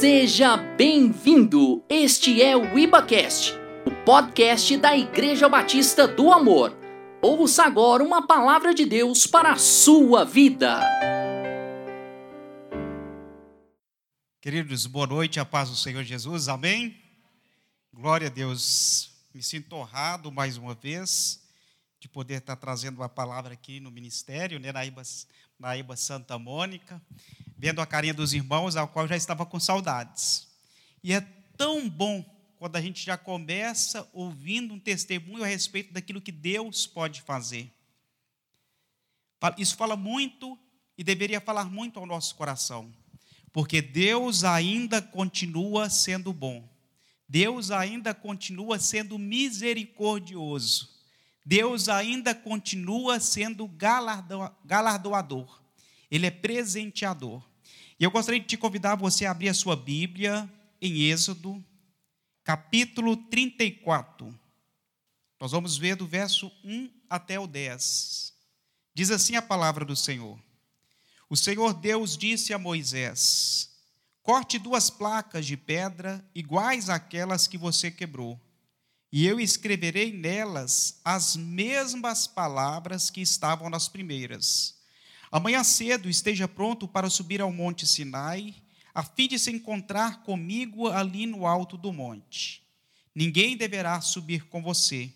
Seja bem-vindo! Este é o IbaCast, o podcast da Igreja Batista do Amor. Ouça agora uma palavra de Deus para a sua vida. Queridos, boa noite, a paz do Senhor Jesus, amém? Glória a Deus. Me sinto honrado mais uma vez de poder estar trazendo uma palavra aqui no ministério, né, na Iba, na Iba Santa Mônica vendo a carinha dos irmãos, ao qual já estava com saudades. E é tão bom quando a gente já começa ouvindo um testemunho a respeito daquilo que Deus pode fazer. Isso fala muito e deveria falar muito ao nosso coração, porque Deus ainda continua sendo bom. Deus ainda continua sendo misericordioso. Deus ainda continua sendo galardoador. Ele é presenteador. E eu gostaria de te convidar você a abrir a sua Bíblia em Êxodo, capítulo 34. Nós vamos ver do verso 1 até o 10. Diz assim a palavra do Senhor: O Senhor Deus disse a Moisés: Corte duas placas de pedra iguais àquelas que você quebrou, e eu escreverei nelas as mesmas palavras que estavam nas primeiras Amanhã cedo esteja pronto para subir ao monte Sinai, a fim de se encontrar comigo ali no alto do monte. Ninguém deverá subir com você,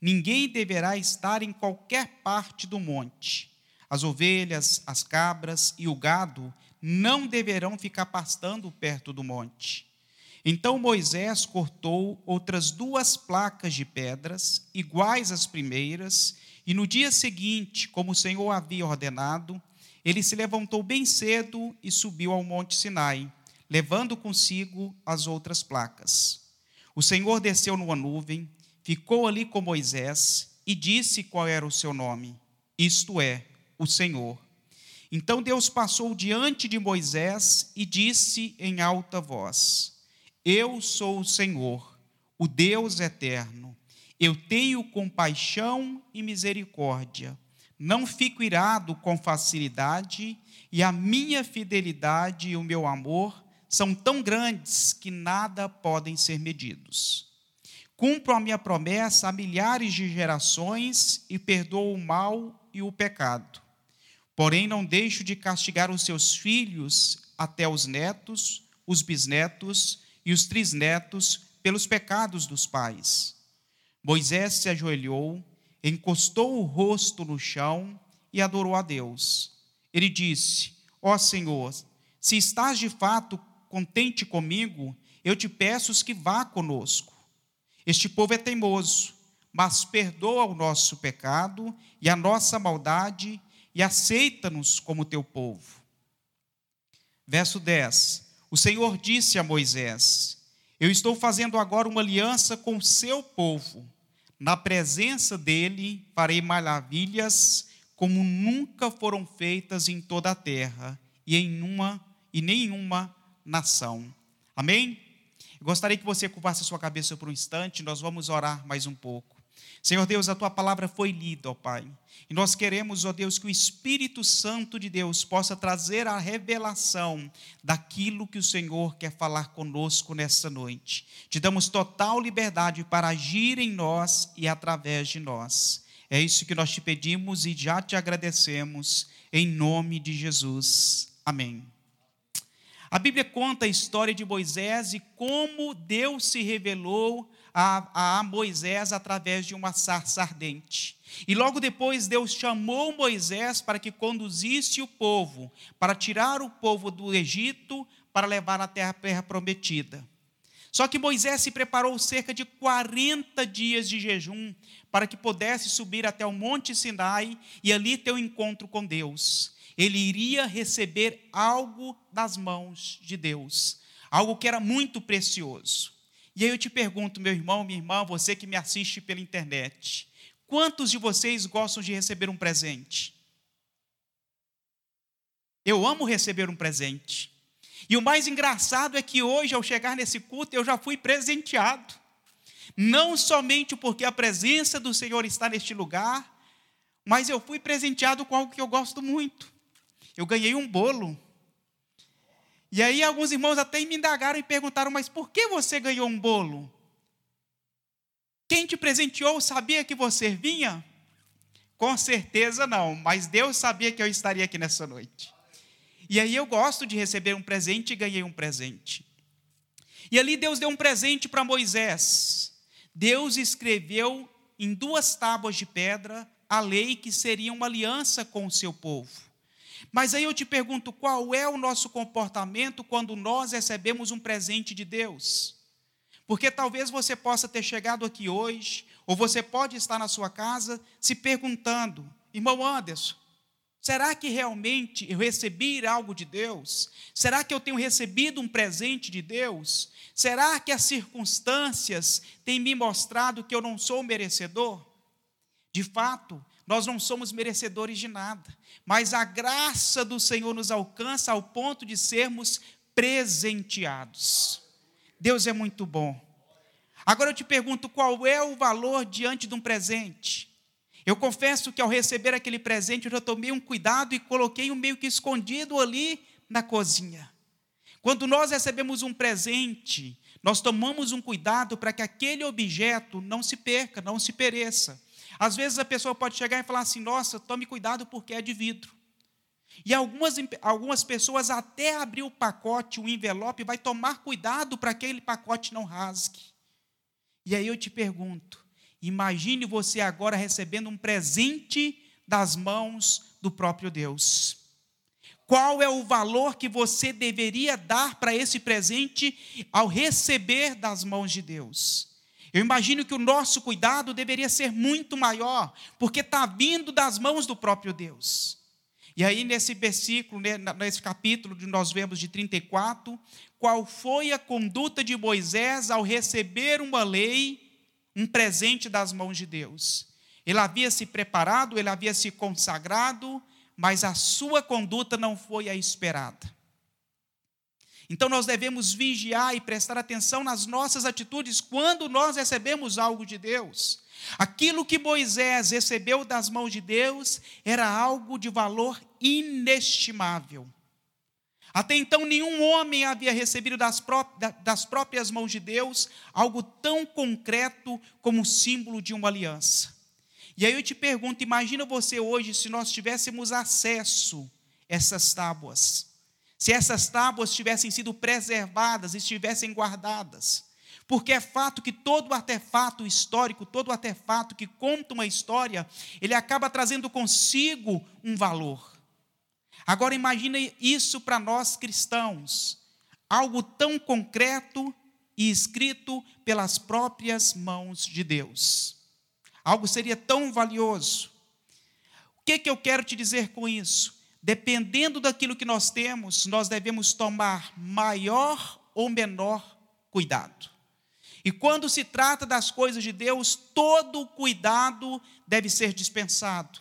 ninguém deverá estar em qualquer parte do monte. As ovelhas, as cabras e o gado não deverão ficar pastando perto do monte. Então Moisés cortou outras duas placas de pedras, iguais às primeiras, e no dia seguinte, como o Senhor havia ordenado, ele se levantou bem cedo e subiu ao monte Sinai, levando consigo as outras placas. O Senhor desceu numa nuvem, ficou ali com Moisés e disse qual era o seu nome, isto é, o Senhor. Então Deus passou diante de Moisés e disse em alta voz: Eu sou o Senhor, o Deus eterno eu tenho compaixão e misericórdia. Não fico irado com facilidade, e a minha fidelidade e o meu amor são tão grandes que nada podem ser medidos. Cumpro a minha promessa a milhares de gerações e perdoo o mal e o pecado. Porém, não deixo de castigar os seus filhos até os netos, os bisnetos e os trisnetos pelos pecados dos pais Moisés se ajoelhou, encostou o rosto no chão e adorou a Deus. Ele disse: Ó oh Senhor, se estás de fato contente comigo, eu te peço que vá conosco. Este povo é teimoso, mas perdoa o nosso pecado e a nossa maldade e aceita-nos como teu povo. Verso 10: O Senhor disse a Moisés: eu estou fazendo agora uma aliança com o seu povo. Na presença dele farei maravilhas como nunca foram feitas em toda a terra e em uma e nenhuma nação. Amém? Gostaria que você curvasse a sua cabeça por um instante, nós vamos orar mais um pouco. Senhor Deus, a tua palavra foi lida, ó Pai. E nós queremos, ó Deus, que o Espírito Santo de Deus possa trazer a revelação daquilo que o Senhor quer falar conosco nesta noite. Te damos total liberdade para agir em nós e através de nós. É isso que nós te pedimos e já te agradecemos, em nome de Jesus. Amém. A Bíblia conta a história de Moisés e como Deus se revelou a, a Moisés através de uma sarça ardente. E logo depois Deus chamou Moisés para que conduzisse o povo, para tirar o povo do Egito, para levar à terra, terra prometida. Só que Moisés se preparou cerca de 40 dias de jejum para que pudesse subir até o Monte Sinai e ali ter um encontro com Deus. Ele iria receber algo das mãos de Deus, algo que era muito precioso. E aí eu te pergunto, meu irmão, minha irmã, você que me assiste pela internet, quantos de vocês gostam de receber um presente? Eu amo receber um presente. E o mais engraçado é que hoje, ao chegar nesse culto, eu já fui presenteado. Não somente porque a presença do Senhor está neste lugar, mas eu fui presenteado com algo que eu gosto muito. Eu ganhei um bolo E aí alguns irmãos até me indagaram e perguntaram: mas por que você ganhou um bolo? Quem te presenteou sabia que você vinha? Com certeza não, mas Deus sabia que eu estaria aqui nessa noite. E aí eu gosto de receber um presente e ganhei um presente. E ali Deus deu um presente para Moisés. Deus escreveu em duas tábuas de pedra a lei que seria uma aliança com o seu povo. Mas aí eu te pergunto, qual é o nosso comportamento quando nós recebemos um presente de Deus? Porque talvez você possa ter chegado aqui hoje, ou você pode estar na sua casa se perguntando, irmão Anderson, será que realmente eu recebi algo de Deus? Será que eu tenho recebido um presente de Deus? Será que as circunstâncias têm me mostrado que eu não sou merecedor? De fato, nós não somos merecedores de nada, mas a graça do Senhor nos alcança ao ponto de sermos presenteados. Deus é muito bom. Agora eu te pergunto qual é o valor diante de um presente? Eu confesso que ao receber aquele presente eu já tomei um cuidado e coloquei um meio que escondido ali na cozinha. Quando nós recebemos um presente, nós tomamos um cuidado para que aquele objeto não se perca, não se pereça. Às vezes a pessoa pode chegar e falar assim: nossa, tome cuidado porque é de vidro. E algumas, algumas pessoas até abrir o pacote, o envelope, vai tomar cuidado para que aquele pacote não rasgue. E aí eu te pergunto: imagine você agora recebendo um presente das mãos do próprio Deus. Qual é o valor que você deveria dar para esse presente ao receber das mãos de Deus? Eu imagino que o nosso cuidado deveria ser muito maior, porque está vindo das mãos do próprio Deus. E aí, nesse versículo, né, nesse capítulo, nós vemos de 34, qual foi a conduta de Moisés ao receber uma lei, um presente das mãos de Deus? Ele havia se preparado, ele havia se consagrado, mas a sua conduta não foi a esperada. Então nós devemos vigiar e prestar atenção nas nossas atitudes quando nós recebemos algo de Deus. Aquilo que Moisés recebeu das mãos de Deus era algo de valor inestimável. Até então, nenhum homem havia recebido das, próprias mãos de Deus algo tão concreto como símbolo de uma aliança. E aí eu te pergunto: imagina você hoje se nós tivéssemos acesso a essas tábuas, se essas tábuas tivessem sido preservadas, estivessem guardadas. Porque é fato que todo artefato histórico, todo artefato que conta uma história, ele acaba trazendo consigo um valor. Agora imagine isso para nós cristãos, algo tão concreto e escrito pelas próprias mãos de Deus. Algo seria tão valioso. O que, que eu quero te dizer com isso? Dependendo daquilo que nós temos, nós devemos tomar maior ou menor cuidado. E quando se trata das coisas de Deus, todo cuidado deve ser dispensado.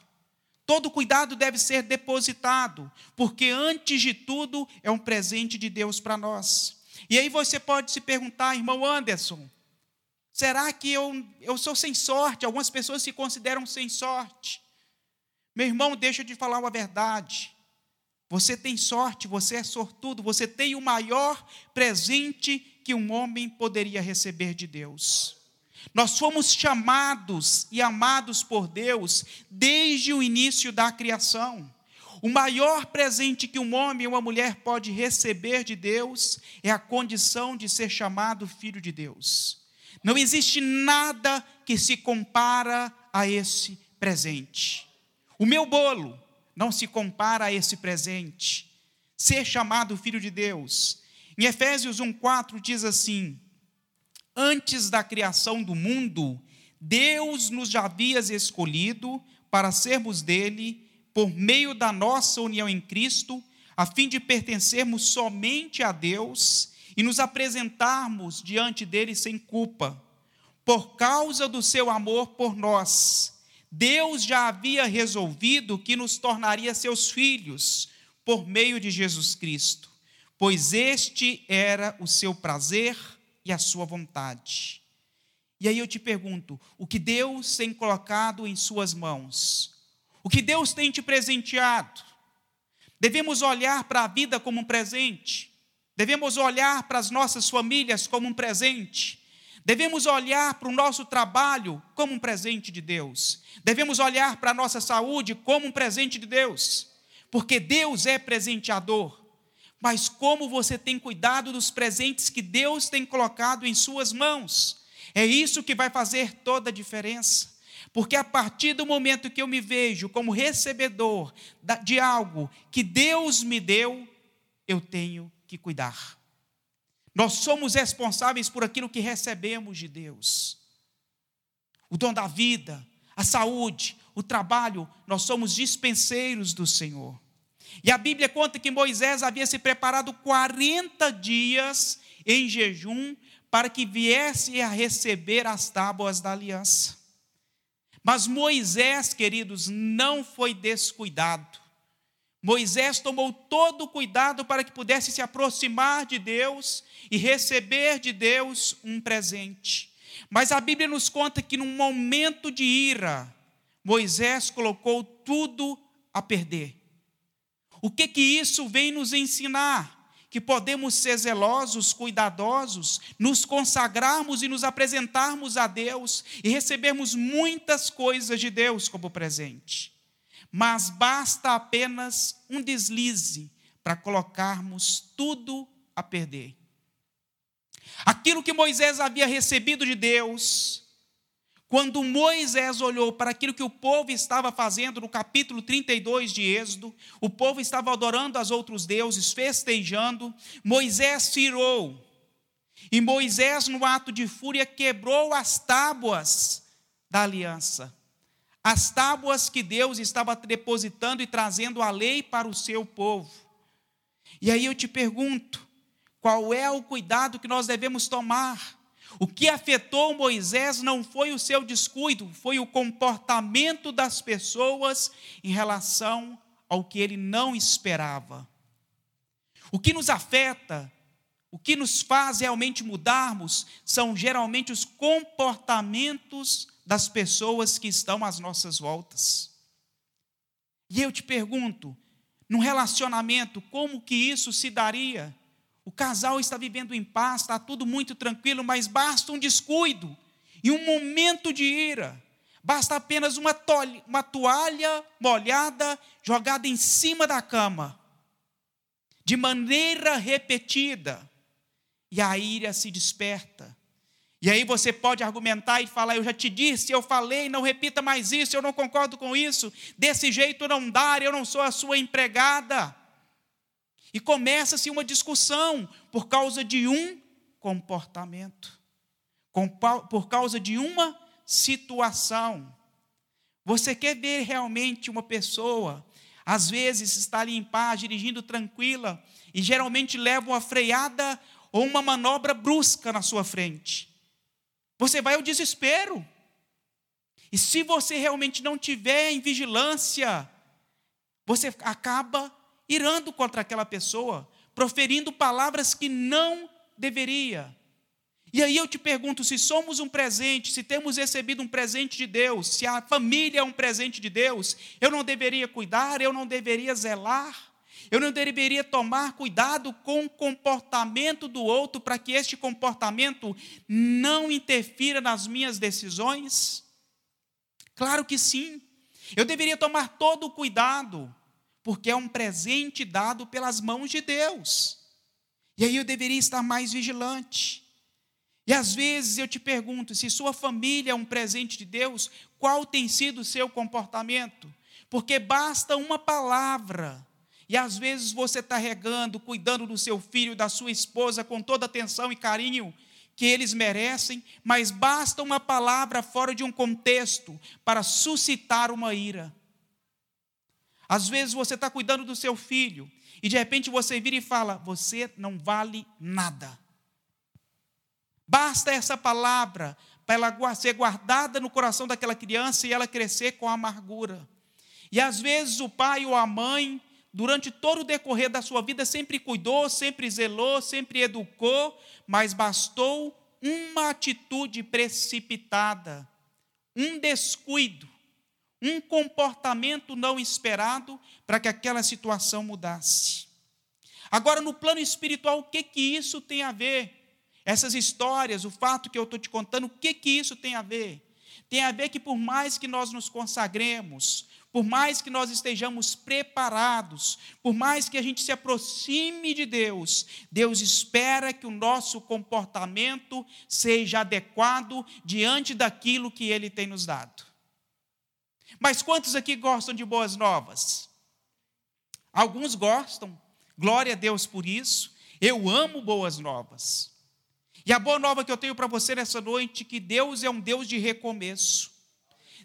Todo cuidado deve ser depositado, porque antes de tudo é um presente de Deus para nós. E aí você pode se perguntar, irmão Anderson, Será que eu, eu sou sem sorte? Algumas pessoas se consideram sem sorte. Meu irmão, deixa de falar uma verdade. Você tem sorte, você é sortudo, você tem o maior presente que um homem poderia receber de Deus. Nós fomos chamados e amados por Deus desde o início da criação. O maior presente que um homem ou uma mulher pode receber de Deus é a condição de ser chamado filho de Deus. Não existe nada que se compara a esse presente. O meu bolo não se compara a esse presente. Ser chamado filho de Deus. Em Efésios 1:4 diz assim: Antes da criação do mundo, Deus nos já havia escolhido para sermos dele por meio da nossa união em Cristo, a fim de pertencermos somente a Deus e nos apresentarmos diante dele sem culpa. Por causa do seu amor por nós, Deus já havia resolvido que nos tornaria seus filhos por meio de Jesus Cristo, pois este era o seu prazer e a sua vontade. E aí eu te pergunto: o que Deus tem colocado em Suas mãos? O que Deus tem te presenteado? Devemos olhar para a vida como um presente. Devemos olhar para as nossas famílias como um presente. Devemos olhar para o nosso trabalho como um presente de Deus. Devemos olhar para a nossa saúde como um presente de Deus. Porque Deus é presenteador. Mas como você tem cuidado dos presentes que Deus tem colocado em suas mãos? É isso que vai fazer toda a diferença. Porque a partir do momento que eu me vejo como recebedor de algo que Deus me deu, eu tenho que cuidar. Nós somos responsáveis por aquilo que recebemos de Deus. O dom da vida, a saúde, o trabalho, nós somos dispenseiros do Senhor. E a Bíblia conta que Moisés havia se preparado 40 dias em jejum para que viesse a receber as tábuas da aliança. Mas Moisés, queridos, não foi descuidado. Moisés tomou todo o cuidado para que pudesse se aproximar de Deus e receber de Deus um presente. Mas a Bíblia nos conta que num momento de ira, Moisés colocou tudo a perder. O que que isso vem nos ensinar? Que podemos ser zelosos, cuidadosos, nos consagrarmos e nos apresentarmos a Deus e recebermos muitas coisas de Deus como presente mas basta apenas um deslize para colocarmos tudo a perder. Aquilo que Moisés havia recebido de Deus, quando Moisés olhou para aquilo que o povo estava fazendo no capítulo 32 de Êxodo, o povo estava adorando aos outros deuses, festejando, Moisés tirou. E Moisés, no ato de fúria, quebrou as tábuas da aliança as tábuas que Deus estava depositando e trazendo a lei para o seu povo. E aí eu te pergunto, qual é o cuidado que nós devemos tomar? O que afetou Moisés não foi o seu descuido, foi o comportamento das pessoas em relação ao que ele não esperava. O que nos afeta, o que nos faz realmente mudarmos, são geralmente os comportamentos das pessoas que estão às nossas voltas. E eu te pergunto, num relacionamento, como que isso se daria? O casal está vivendo em paz, está tudo muito tranquilo, mas basta um descuido e um momento de ira. Basta apenas uma, uma toalha molhada jogada em cima da cama, de maneira repetida, e a ira se desperta. E aí você pode argumentar e falar: Eu já te disse, eu falei, não repita mais isso, eu não concordo com isso, desse jeito não dá, eu não sou a sua empregada. E começa-se uma discussão por causa de um comportamento, por causa de uma situação. Você quer ver realmente uma pessoa, às vezes está ali em paz, dirigindo tranquila, e geralmente leva uma freada ou uma manobra brusca na sua frente. Você vai ao desespero. E se você realmente não tiver em vigilância, você acaba irando contra aquela pessoa, proferindo palavras que não deveria. E aí eu te pergunto: se somos um presente, se temos recebido um presente de Deus, se a família é um presente de Deus, eu não deveria cuidar, eu não deveria zelar? Eu não deveria tomar cuidado com o comportamento do outro para que este comportamento não interfira nas minhas decisões? Claro que sim. Eu deveria tomar todo o cuidado, porque é um presente dado pelas mãos de Deus. E aí eu deveria estar mais vigilante. E às vezes eu te pergunto: se sua família é um presente de Deus, qual tem sido o seu comportamento? Porque basta uma palavra e às vezes você está regando, cuidando do seu filho, da sua esposa, com toda atenção e carinho que eles merecem, mas basta uma palavra fora de um contexto para suscitar uma ira. Às vezes você está cuidando do seu filho e de repente você vira e fala: Você não vale nada. Basta essa palavra para ela ser guardada no coração daquela criança e ela crescer com amargura. E às vezes o pai ou a mãe durante todo o decorrer da sua vida, sempre cuidou, sempre zelou, sempre educou, mas bastou uma atitude precipitada, um descuido, um comportamento não esperado para que aquela situação mudasse. Agora, no plano espiritual, o que que isso tem a ver? Essas histórias, o fato que eu estou te contando, o que que isso tem a ver? Tem a ver que por mais que nós nos consagremos, por mais que nós estejamos preparados, por mais que a gente se aproxime de Deus, Deus espera que o nosso comportamento seja adequado diante daquilo que Ele tem nos dado. Mas quantos aqui gostam de boas novas? Alguns gostam, glória a Deus por isso. Eu amo boas novas. E a boa nova que eu tenho para você nessa noite é que Deus é um Deus de recomeço.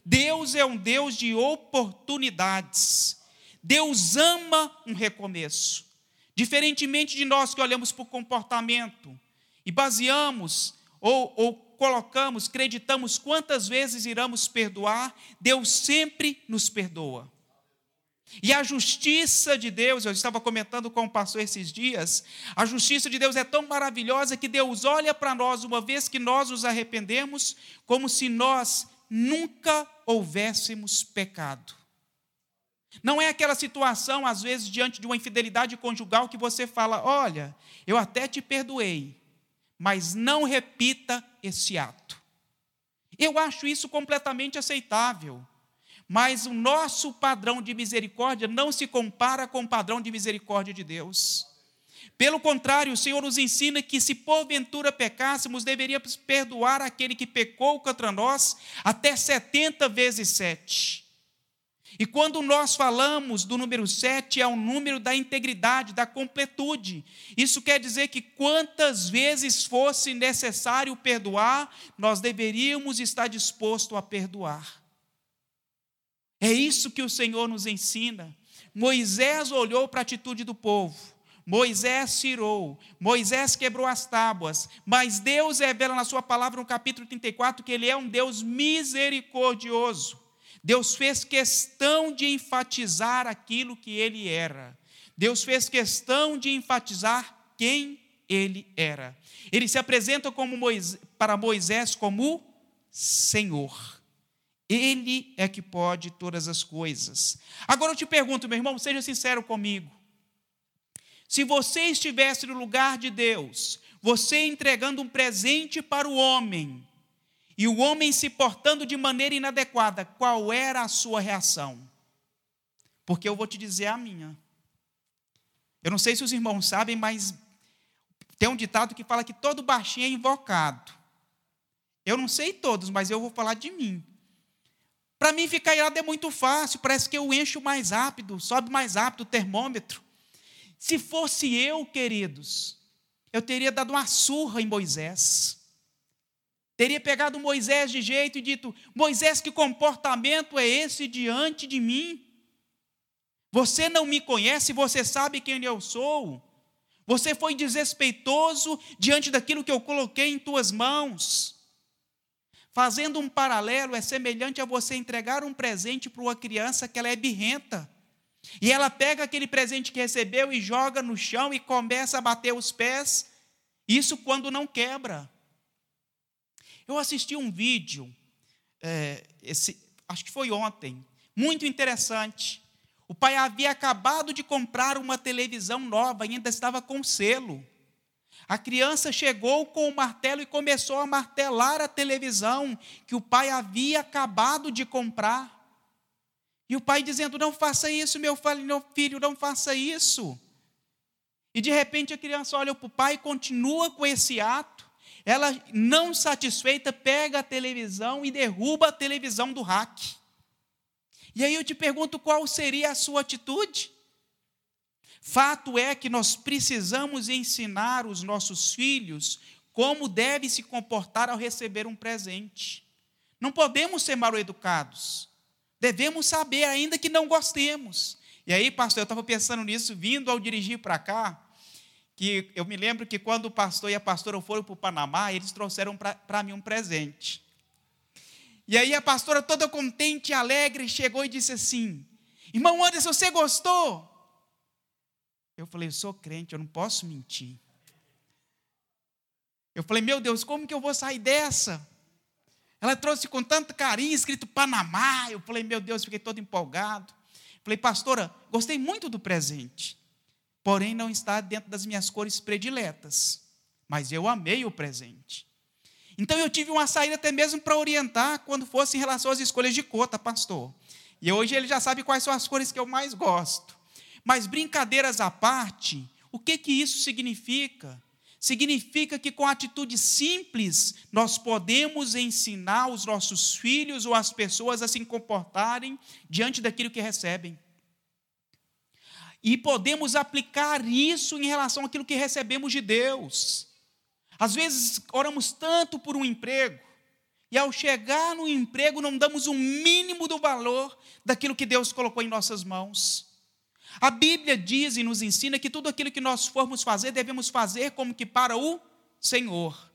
Deus é um Deus de oportunidades. Deus ama um recomeço. Diferentemente de nós que olhamos para o comportamento e baseamos ou, ou colocamos, acreditamos quantas vezes iremos perdoar, Deus sempre nos perdoa. E a justiça de Deus, eu estava comentando com o pastor esses dias, a justiça de Deus é tão maravilhosa que Deus olha para nós uma vez que nós nos arrependemos, como se nós nunca houvéssemos pecado. Não é aquela situação, às vezes, diante de uma infidelidade conjugal, que você fala: Olha, eu até te perdoei, mas não repita esse ato. Eu acho isso completamente aceitável. Mas o nosso padrão de misericórdia não se compara com o padrão de misericórdia de Deus. Pelo contrário, o Senhor nos ensina que se porventura pecássemos, deveríamos perdoar aquele que pecou contra nós até 70 vezes 7. E quando nós falamos do número 7, é o número da integridade, da completude. Isso quer dizer que quantas vezes fosse necessário perdoar, nós deveríamos estar disposto a perdoar. É isso que o Senhor nos ensina. Moisés olhou para a atitude do povo Moisés tirou, Moisés quebrou as tábuas, mas Deus revela na sua palavra no capítulo 34 que ele é um Deus misericordioso. Deus fez questão de enfatizar aquilo que ele era. Deus fez questão de enfatizar quem ele era. Ele se apresenta como Moisés, para Moisés como Senhor. Ele é que pode todas as coisas. Agora eu te pergunto, meu irmão, seja sincero comigo. Se você estivesse no lugar de Deus, você entregando um presente para o homem, e o homem se portando de maneira inadequada, qual era a sua reação? Porque eu vou te dizer a minha. Eu não sei se os irmãos sabem, mas tem um ditado que fala que todo baixinho é invocado. Eu não sei todos, mas eu vou falar de mim. Para mim, ficar irado é muito fácil, parece que eu encho mais rápido, sobe mais rápido o termômetro. Se fosse eu, queridos, eu teria dado uma surra em Moisés. Teria pegado Moisés de jeito e dito: Moisés, que comportamento é esse diante de mim? Você não me conhece, você sabe quem eu sou. Você foi desrespeitoso diante daquilo que eu coloquei em tuas mãos. Fazendo um paralelo, é semelhante a você entregar um presente para uma criança que ela é birrenta. E ela pega aquele presente que recebeu e joga no chão e começa a bater os pés. Isso quando não quebra. Eu assisti um vídeo, é, esse, acho que foi ontem, muito interessante. O pai havia acabado de comprar uma televisão nova, ainda estava com selo. A criança chegou com o martelo e começou a martelar a televisão que o pai havia acabado de comprar. E o pai dizendo: Não faça isso, meu filho, não faça isso. E de repente a criança olha para o pai e continua com esse ato. Ela, não satisfeita, pega a televisão e derruba a televisão do hack. E aí eu te pergunto qual seria a sua atitude? Fato é que nós precisamos ensinar os nossos filhos como devem se comportar ao receber um presente. Não podemos ser mal educados. Devemos saber, ainda que não gostemos. E aí, pastor, eu estava pensando nisso, vindo ao dirigir para cá, que eu me lembro que quando o pastor e a pastora foram para o Panamá, eles trouxeram para mim um presente. E aí a pastora, toda contente e alegre, chegou e disse assim: Irmão Anderson, você gostou? Eu falei: Eu sou crente, eu não posso mentir. Eu falei: Meu Deus, como que eu vou sair dessa? Ela trouxe com tanto carinho, escrito Panamá. Eu falei, meu Deus, fiquei todo empolgado. Falei, pastora, gostei muito do presente. porém não está dentro das minhas cores prediletas. Mas eu amei o presente. Então eu tive uma saída até mesmo para orientar quando fosse em relação às escolhas de cor, tá, pastor? E hoje ele já sabe quais são as cores que eu mais gosto. Mas brincadeiras à parte, o que que isso significa? Significa que com atitude simples nós podemos ensinar os nossos filhos ou as pessoas a se comportarem diante daquilo que recebem. E podemos aplicar isso em relação àquilo que recebemos de Deus. Às vezes oramos tanto por um emprego, e ao chegar no emprego não damos o mínimo do valor daquilo que Deus colocou em nossas mãos. A Bíblia diz e nos ensina que tudo aquilo que nós formos fazer, devemos fazer como que para o Senhor.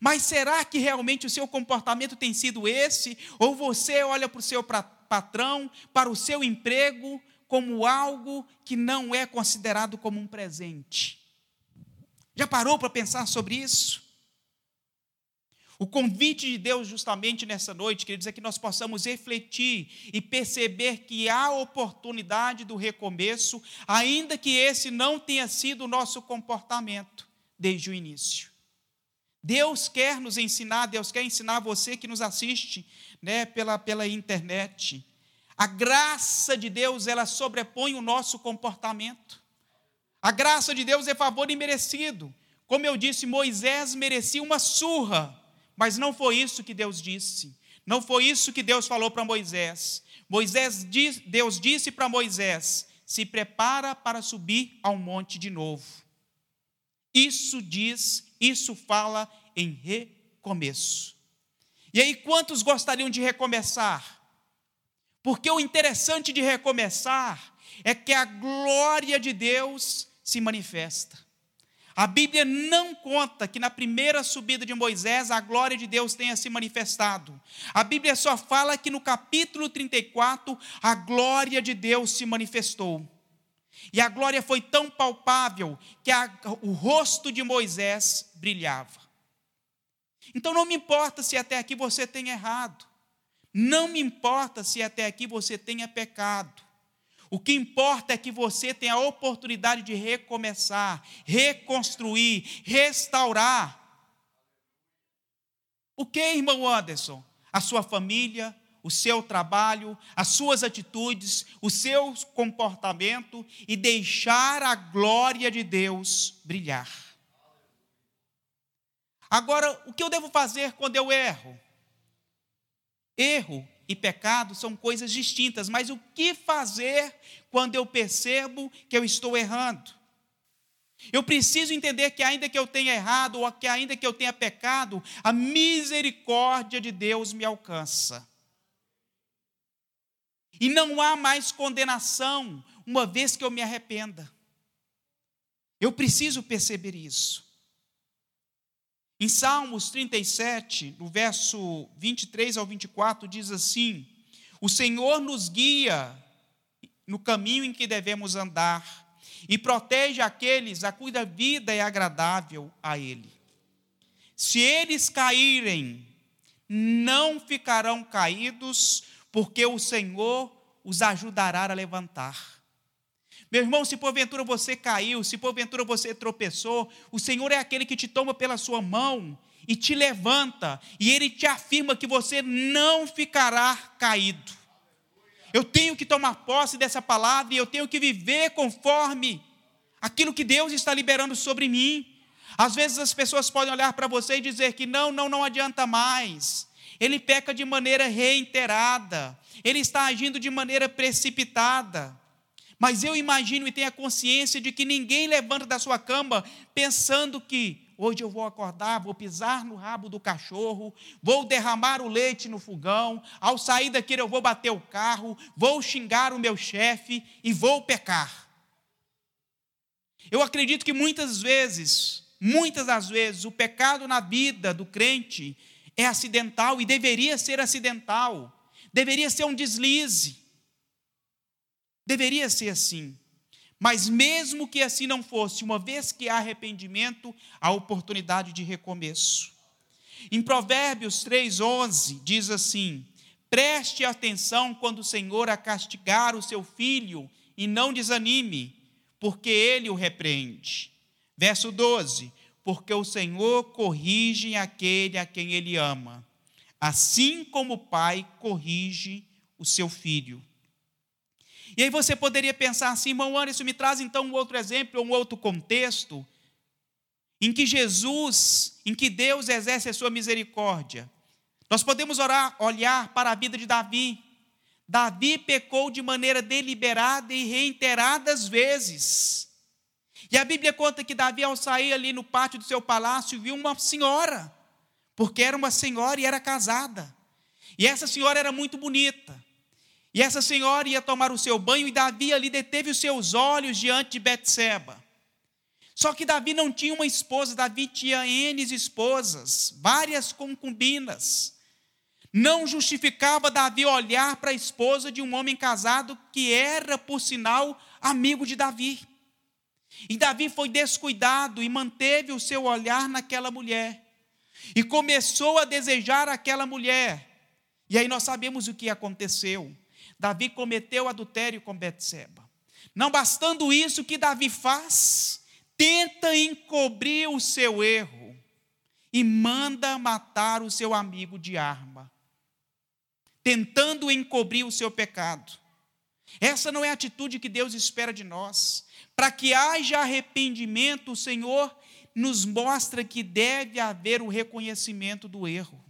Mas será que realmente o seu comportamento tem sido esse? Ou você olha para o seu patrão, para o seu emprego, como algo que não é considerado como um presente? Já parou para pensar sobre isso? O convite de Deus, justamente nessa noite, queridos, é que nós possamos refletir e perceber que há oportunidade do recomeço, ainda que esse não tenha sido o nosso comportamento desde o início. Deus quer nos ensinar, Deus quer ensinar você que nos assiste né, pela, pela internet. A graça de Deus, ela sobrepõe o nosso comportamento. A graça de Deus é favor imerecido. Como eu disse, Moisés merecia uma surra, mas não foi isso que Deus disse. Não foi isso que Deus falou para Moisés. Moisés Deus disse para Moisés: se prepara para subir ao monte de novo. Isso diz, isso fala em recomeço. E aí, quantos gostariam de recomeçar? Porque o interessante de recomeçar é que a glória de Deus se manifesta. A Bíblia não conta que na primeira subida de Moisés a glória de Deus tenha se manifestado. A Bíblia só fala que no capítulo 34 a glória de Deus se manifestou. E a glória foi tão palpável que a, o rosto de Moisés brilhava. Então não me importa se até aqui você tenha errado. Não me importa se até aqui você tenha pecado. O que importa é que você tenha a oportunidade de recomeçar, reconstruir, restaurar. O que, irmão Anderson? A sua família, o seu trabalho, as suas atitudes, o seu comportamento e deixar a glória de Deus brilhar. Agora, o que eu devo fazer quando eu erro? Erro e pecado são coisas distintas, mas o que fazer quando eu percebo que eu estou errando? Eu preciso entender que, ainda que eu tenha errado, ou que ainda que eu tenha pecado, a misericórdia de Deus me alcança. E não há mais condenação, uma vez que eu me arrependa. Eu preciso perceber isso. Em Salmos 37, no verso 23 ao 24, diz assim: O Senhor nos guia no caminho em que devemos andar e protege aqueles a cuja vida é agradável a Ele. Se eles caírem, não ficarão caídos, porque o Senhor os ajudará a levantar. Meu irmão, se porventura você caiu, se porventura você tropeçou, o Senhor é aquele que te toma pela sua mão e te levanta, e Ele te afirma que você não ficará caído. Eu tenho que tomar posse dessa palavra e eu tenho que viver conforme aquilo que Deus está liberando sobre mim. Às vezes as pessoas podem olhar para você e dizer que não, não, não adianta mais. Ele peca de maneira reiterada, ele está agindo de maneira precipitada. Mas eu imagino e tenho a consciência de que ninguém levanta da sua cama pensando que hoje eu vou acordar, vou pisar no rabo do cachorro, vou derramar o leite no fogão, ao sair daquele eu vou bater o carro, vou xingar o meu chefe e vou pecar. Eu acredito que muitas vezes, muitas das vezes, o pecado na vida do crente é acidental e deveria ser acidental, deveria ser um deslize. Deveria ser assim. Mas mesmo que assim não fosse, uma vez que há arrependimento, há oportunidade de recomeço. Em Provérbios 3:11 diz assim: Preste atenção quando o Senhor a castigar o seu filho e não desanime, porque ele o repreende. Verso 12: Porque o Senhor corrige aquele a quem ele ama, assim como o pai corrige o seu filho. E aí você poderia pensar assim, irmão Anderson, me traz então um outro exemplo, um outro contexto, em que Jesus, em que Deus exerce a sua misericórdia. Nós podemos orar, olhar para a vida de Davi. Davi pecou de maneira deliberada e reiteradas vezes. E a Bíblia conta que Davi, ao sair ali no pátio do seu palácio, viu uma senhora, porque era uma senhora e era casada. E essa senhora era muito bonita. E essa senhora ia tomar o seu banho e Davi ali deteve os seus olhos diante de Betseba. Só que Davi não tinha uma esposa, Davi tinha N esposas, várias concubinas. Não justificava Davi olhar para a esposa de um homem casado que era, por sinal, amigo de Davi. E Davi foi descuidado e manteve o seu olhar naquela mulher. E começou a desejar aquela mulher. E aí nós sabemos o que aconteceu. Davi cometeu adultério com Betseba. Não bastando isso, o que Davi faz? Tenta encobrir o seu erro e manda matar o seu amigo de arma, tentando encobrir o seu pecado. Essa não é a atitude que Deus espera de nós. Para que haja arrependimento, o Senhor nos mostra que deve haver o reconhecimento do erro.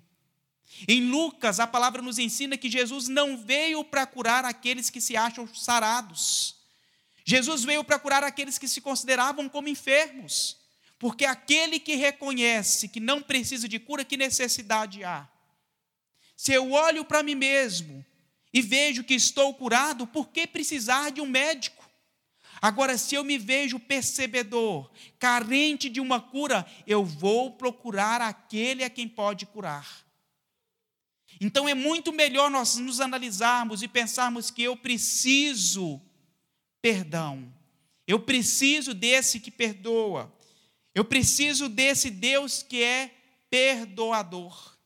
Em Lucas, a palavra nos ensina que Jesus não veio para curar aqueles que se acham sarados. Jesus veio para curar aqueles que se consideravam como enfermos. Porque aquele que reconhece que não precisa de cura, que necessidade há? Se eu olho para mim mesmo e vejo que estou curado, por que precisar de um médico? Agora, se eu me vejo percebedor, carente de uma cura, eu vou procurar aquele a quem pode curar. Então é muito melhor nós nos analisarmos e pensarmos que eu preciso perdão. Eu preciso desse que perdoa. Eu preciso desse Deus que é perdoador.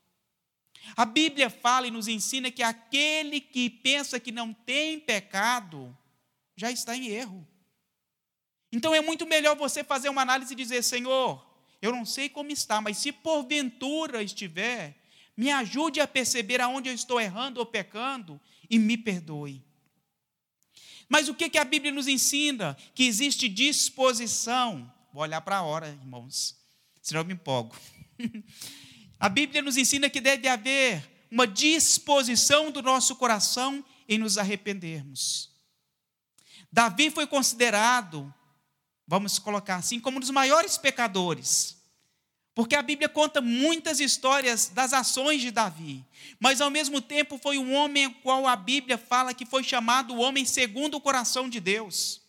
A Bíblia fala e nos ensina que aquele que pensa que não tem pecado já está em erro. Então é muito melhor você fazer uma análise e dizer: Senhor, eu não sei como está, mas se porventura estiver, me ajude a perceber aonde eu estou errando ou pecando e me perdoe. Mas o que, que a Bíblia nos ensina? Que existe disposição. Vou olhar para a hora, irmãos, senão eu me empolgo. a Bíblia nos ensina que deve haver uma disposição do nosso coração em nos arrependermos. Davi foi considerado, vamos colocar assim, como um dos maiores pecadores. Porque a Bíblia conta muitas histórias das ações de Davi, mas ao mesmo tempo foi um homem ao qual a Bíblia fala que foi chamado o homem segundo o coração de Deus.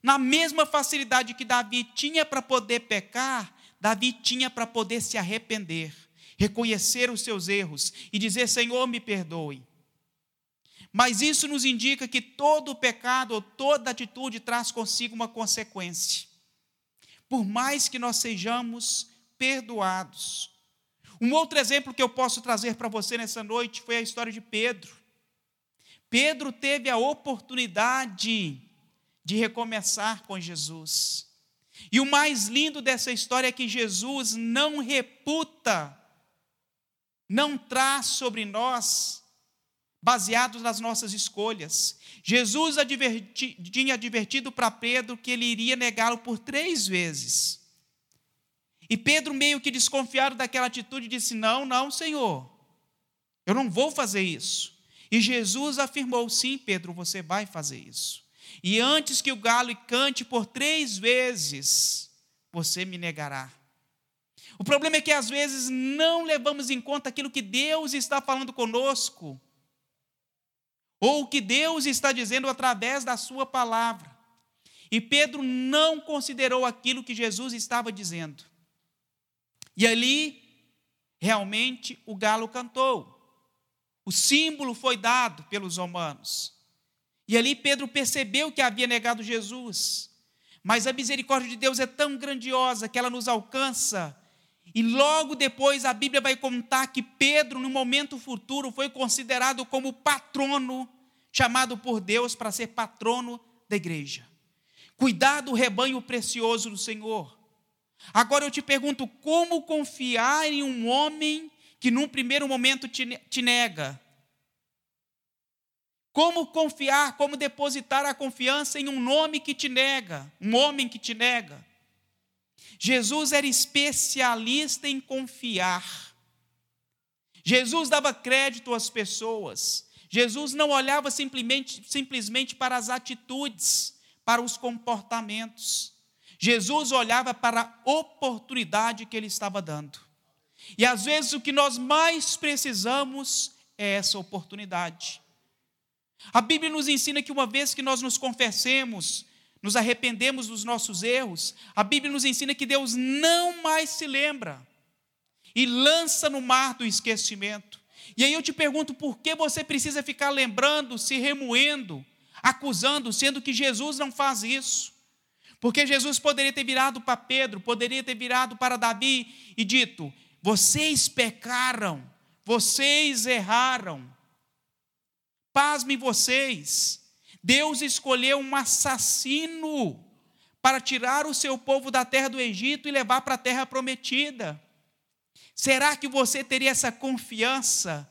Na mesma facilidade que Davi tinha para poder pecar, Davi tinha para poder se arrepender, reconhecer os seus erros e dizer: Senhor, me perdoe. Mas isso nos indica que todo pecado ou toda atitude traz consigo uma consequência por mais que nós sejamos perdoados. Um outro exemplo que eu posso trazer para você nessa noite foi a história de Pedro. Pedro teve a oportunidade de recomeçar com Jesus. E o mais lindo dessa história é que Jesus não reputa, não traz sobre nós baseados nas nossas escolhas. Jesus adverti, tinha advertido para Pedro que ele iria negá-lo por três vezes. E Pedro, meio que desconfiado daquela atitude, disse: Não, não, Senhor, eu não vou fazer isso. E Jesus afirmou: Sim, Pedro, você vai fazer isso. E antes que o galo cante por três vezes, você me negará. O problema é que às vezes não levamos em conta aquilo que Deus está falando conosco ou o que Deus está dizendo através da Sua palavra. E Pedro não considerou aquilo que Jesus estava dizendo. E ali, realmente, o galo cantou. O símbolo foi dado pelos romanos. E ali Pedro percebeu que havia negado Jesus. Mas a misericórdia de Deus é tão grandiosa que ela nos alcança. E logo depois a Bíblia vai contar que Pedro, no momento futuro, foi considerado como patrono chamado por Deus para ser patrono da igreja. cuidar do rebanho precioso do Senhor. Agora eu te pergunto: como confiar em um homem que num primeiro momento te, te nega? Como confiar, como depositar a confiança em um nome que te nega, um homem que te nega? Jesus era especialista em confiar. Jesus dava crédito às pessoas. Jesus não olhava simplesmente, simplesmente para as atitudes, para os comportamentos. Jesus olhava para a oportunidade que ele estava dando. E às vezes o que nós mais precisamos é essa oportunidade. A Bíblia nos ensina que uma vez que nós nos confessemos, nos arrependemos dos nossos erros, a Bíblia nos ensina que Deus não mais se lembra e lança no mar do esquecimento. E aí eu te pergunto, por que você precisa ficar lembrando, se remoendo, acusando, sendo que Jesus não faz isso? Porque Jesus poderia ter virado para Pedro, poderia ter virado para Davi e dito: Vocês pecaram, vocês erraram. Pasme vocês, Deus escolheu um assassino para tirar o seu povo da terra do Egito e levar para a terra prometida. Será que você teria essa confiança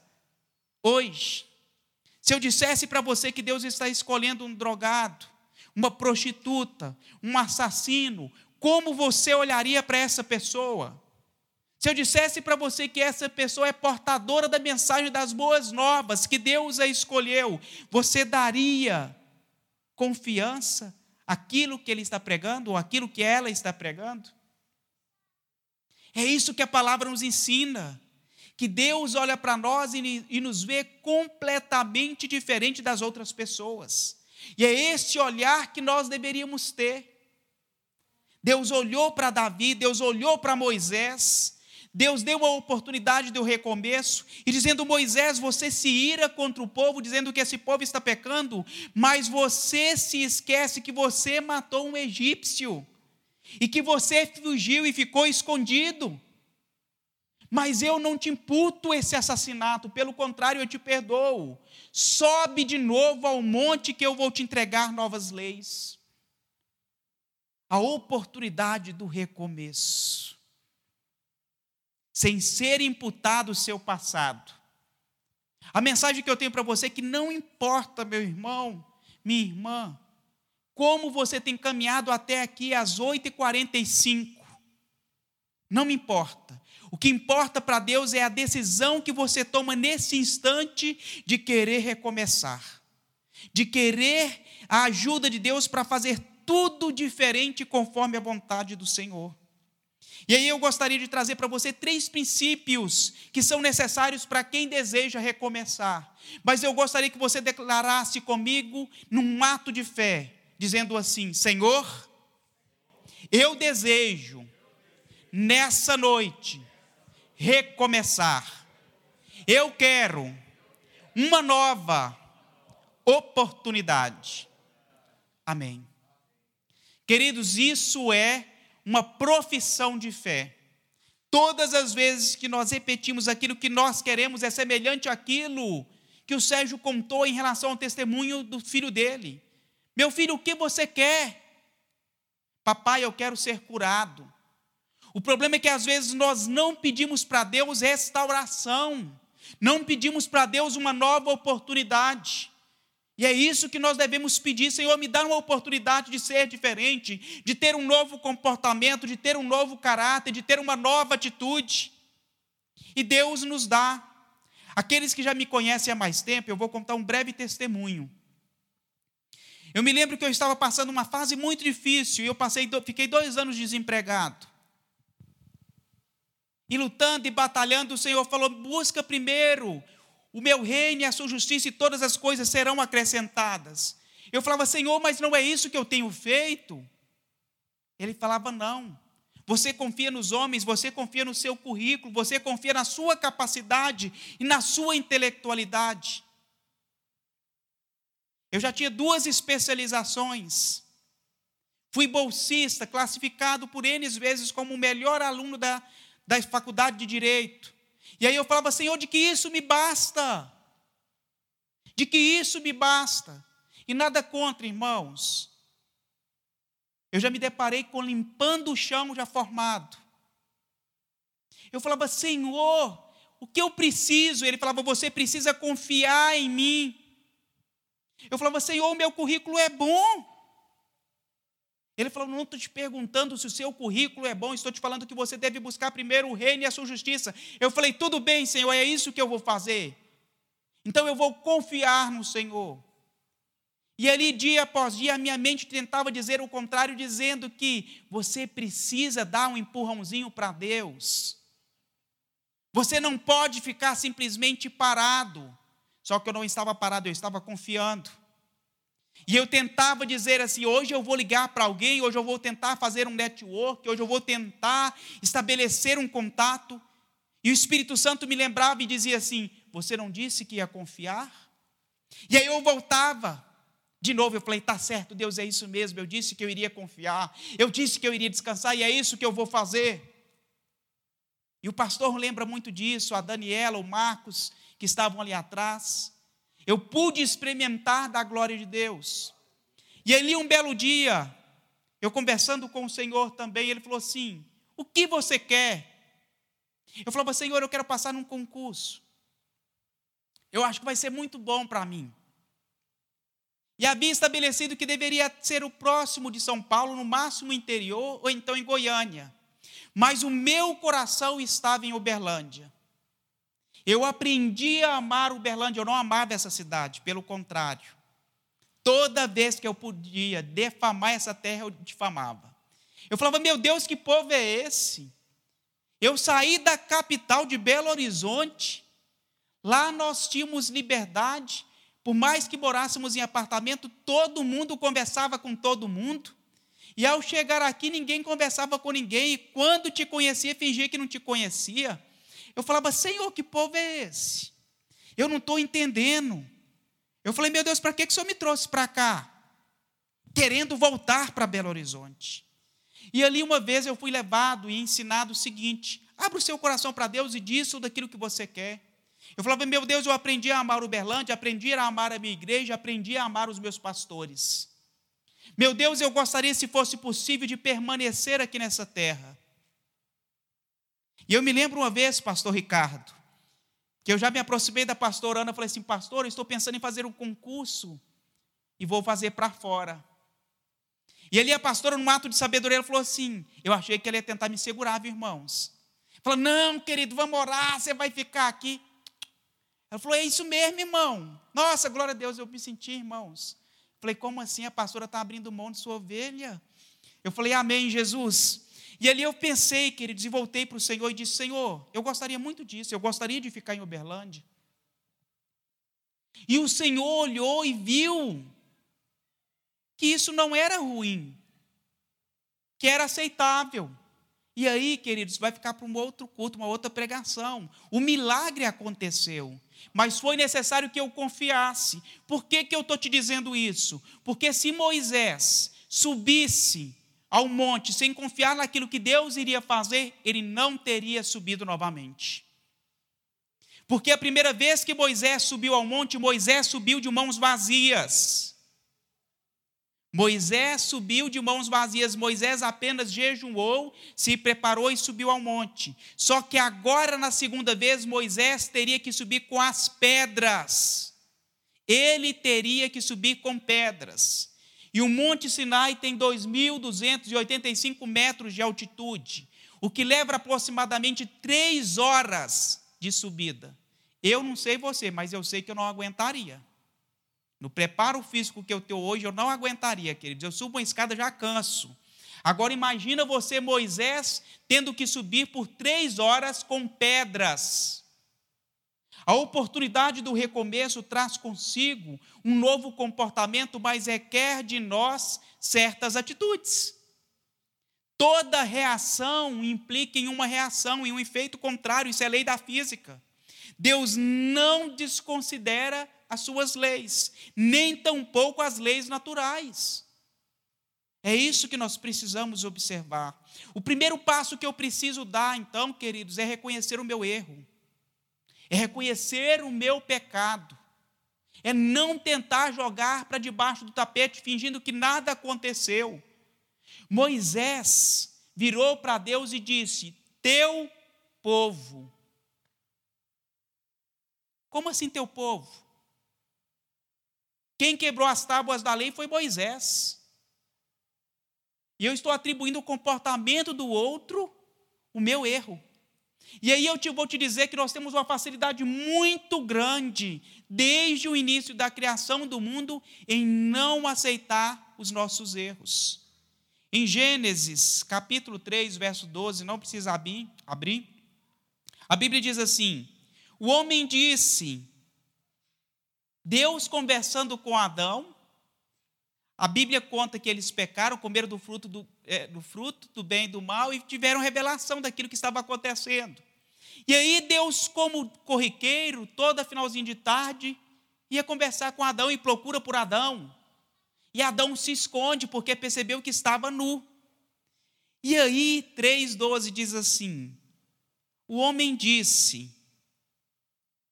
hoje? Se eu dissesse para você que Deus está escolhendo um drogado, uma prostituta, um assassino, como você olharia para essa pessoa? Se eu dissesse para você que essa pessoa é portadora da mensagem das boas novas, que Deus a escolheu, você daria confiança àquilo que ele está pregando ou àquilo que ela está pregando? É isso que a palavra nos ensina. Que Deus olha para nós e, e nos vê completamente diferente das outras pessoas. E é esse olhar que nós deveríamos ter. Deus olhou para Davi, Deus olhou para Moisés, Deus deu a oportunidade do recomeço e dizendo: Moisés, você se ira contra o povo, dizendo que esse povo está pecando, mas você se esquece que você matou um egípcio e que você fugiu e ficou escondido. Mas eu não te imputo esse assassinato, pelo contrário, eu te perdoo. Sobe de novo ao monte que eu vou te entregar novas leis. A oportunidade do recomeço sem ser imputado o seu passado. A mensagem que eu tenho para você é que não importa, meu irmão, minha irmã, como você tem caminhado até aqui às 8h45. Não me importa. O que importa para Deus é a decisão que você toma nesse instante de querer recomeçar, de querer a ajuda de Deus para fazer tudo diferente conforme a vontade do Senhor. E aí eu gostaria de trazer para você três princípios que são necessários para quem deseja recomeçar. Mas eu gostaria que você declarasse comigo num ato de fé, dizendo assim: Senhor, eu desejo nessa noite recomeçar. Eu quero uma nova oportunidade. Amém. Queridos, isso é uma profissão de fé. Todas as vezes que nós repetimos aquilo que nós queremos é semelhante àquilo que o Sérgio contou em relação ao testemunho do filho dele. Meu filho, o que você quer? Papai, eu quero ser curado. O problema é que às vezes nós não pedimos para Deus restauração, não pedimos para Deus uma nova oportunidade. E é isso que nós devemos pedir, Senhor, me dá uma oportunidade de ser diferente, de ter um novo comportamento, de ter um novo caráter, de ter uma nova atitude. E Deus nos dá. Aqueles que já me conhecem há mais tempo, eu vou contar um breve testemunho. Eu me lembro que eu estava passando uma fase muito difícil e eu passei, fiquei dois anos desempregado. E lutando e batalhando, o Senhor falou: busca primeiro o meu reino e a sua justiça e todas as coisas serão acrescentadas. Eu falava, Senhor, mas não é isso que eu tenho feito? Ele falava, não. Você confia nos homens, você confia no seu currículo, você confia na sua capacidade e na sua intelectualidade. Eu já tinha duas especializações. Fui bolsista, classificado por N vezes como o melhor aluno da, da faculdade de Direito. E aí eu falava, Senhor, de que isso me basta. De que isso me basta. E nada contra, irmãos. Eu já me deparei com limpando o chão já formado. Eu falava, Senhor, o que eu preciso? Ele falava, você precisa confiar em mim. Eu falava, Senhor, o meu currículo é bom. Ele falou: Não estou te perguntando se o seu currículo é bom, estou te falando que você deve buscar primeiro o reino e a sua justiça. Eu falei: Tudo bem, Senhor, é isso que eu vou fazer. Então eu vou confiar no Senhor. E ali, dia após dia, a minha mente tentava dizer o contrário, dizendo que você precisa dar um empurrãozinho para Deus. Você não pode ficar simplesmente parado. Só que eu não estava parado, eu estava confiando. E eu tentava dizer assim: hoje eu vou ligar para alguém, hoje eu vou tentar fazer um network, hoje eu vou tentar estabelecer um contato. E o Espírito Santo me lembrava e dizia assim: Você não disse que ia confiar? E aí eu voltava. De novo, eu falei: Tá certo, Deus, é isso mesmo. Eu disse que eu iria confiar, eu disse que eu iria descansar, e é isso que eu vou fazer. E o pastor lembra muito disso, a Daniela, o Marcos, que estavam ali atrás. Eu pude experimentar da glória de Deus. E ali um belo dia, eu conversando com o Senhor também, ele falou assim: O que você quer? Eu falava, Senhor, eu quero passar num concurso. Eu acho que vai ser muito bom para mim. E havia estabelecido que deveria ser o próximo de São Paulo, no máximo interior, ou então em Goiânia. Mas o meu coração estava em Uberlândia. Eu aprendi a amar Uberlândia, eu não amava essa cidade, pelo contrário. Toda vez que eu podia defamar essa terra, eu difamava. Eu falava, meu Deus, que povo é esse? Eu saí da capital de Belo Horizonte, lá nós tínhamos liberdade, por mais que morássemos em apartamento, todo mundo conversava com todo mundo. E ao chegar aqui, ninguém conversava com ninguém, e quando te conhecia, fingia que não te conhecia. Eu falava, Senhor, que povo é esse? Eu não estou entendendo. Eu falei, meu Deus, para que, que o Senhor me trouxe para cá? Querendo voltar para Belo Horizonte. E ali uma vez eu fui levado e ensinado o seguinte: abra o seu coração para Deus e disso daquilo que você quer. Eu falava, meu Deus, eu aprendi a amar Uberlândia, aprendi a amar a minha igreja, aprendi a amar os meus pastores. Meu Deus, eu gostaria, se fosse possível, de permanecer aqui nessa terra. E eu me lembro uma vez, pastor Ricardo, que eu já me aproximei da pastora Ana e falei assim: Pastor, eu estou pensando em fazer um concurso e vou fazer para fora. E ali a pastora, num ato de sabedoria, ela falou assim: Eu achei que ela ia tentar me segurar, viu, irmãos. Falou: Não, querido, vamos orar, você vai ficar aqui. Ela falou: É isso mesmo, irmão. Nossa, glória a Deus, eu me senti, irmãos. Falei: Como assim? A pastora está abrindo mão de sua ovelha? Eu falei: Amém, Jesus. E ali eu pensei, queridos, e voltei para o Senhor e disse: Senhor, eu gostaria muito disso, eu gostaria de ficar em Uberlândia. E o Senhor olhou e viu que isso não era ruim, que era aceitável. E aí, queridos, vai ficar para um outro culto, uma outra pregação. O milagre aconteceu, mas foi necessário que eu confiasse. Por que, que eu estou te dizendo isso? Porque se Moisés subisse ao monte sem confiar naquilo que Deus iria fazer, ele não teria subido novamente. Porque a primeira vez que Moisés subiu ao monte, Moisés subiu de mãos vazias. Moisés subiu de mãos vazias, Moisés apenas jejuou, se preparou e subiu ao monte. Só que agora, na segunda vez, Moisés teria que subir com as pedras. Ele teria que subir com pedras. E o Monte Sinai tem 2.285 metros de altitude, o que leva aproximadamente três horas de subida. Eu não sei você, mas eu sei que eu não aguentaria. No preparo físico que eu tenho hoje, eu não aguentaria, queridos. Eu subo uma escada já canso. Agora imagina você, Moisés, tendo que subir por três horas com pedras. A oportunidade do recomeço traz consigo um novo comportamento, mas requer de nós certas atitudes. Toda reação implica em uma reação, em um efeito contrário, isso é lei da física. Deus não desconsidera as suas leis, nem tampouco as leis naturais. É isso que nós precisamos observar. O primeiro passo que eu preciso dar, então, queridos, é reconhecer o meu erro é reconhecer o meu pecado, é não tentar jogar para debaixo do tapete fingindo que nada aconteceu. Moisés virou para Deus e disse: Teu povo. Como assim teu povo? Quem quebrou as tábuas da lei foi Moisés. E eu estou atribuindo o comportamento do outro o meu erro. E aí eu te, vou te dizer que nós temos uma facilidade muito grande, desde o início da criação do mundo, em não aceitar os nossos erros. Em Gênesis, capítulo 3, verso 12, não precisa abrir, abrir. A Bíblia diz assim: O homem disse, Deus conversando com Adão, a Bíblia conta que eles pecaram, comeram do fruto do, é, do fruto do bem e do mal e tiveram revelação daquilo que estava acontecendo. E aí Deus, como corriqueiro, toda finalzinho de tarde, ia conversar com Adão e procura por Adão. E Adão se esconde porque percebeu que estava nu. E aí 3,12 diz assim: O homem disse,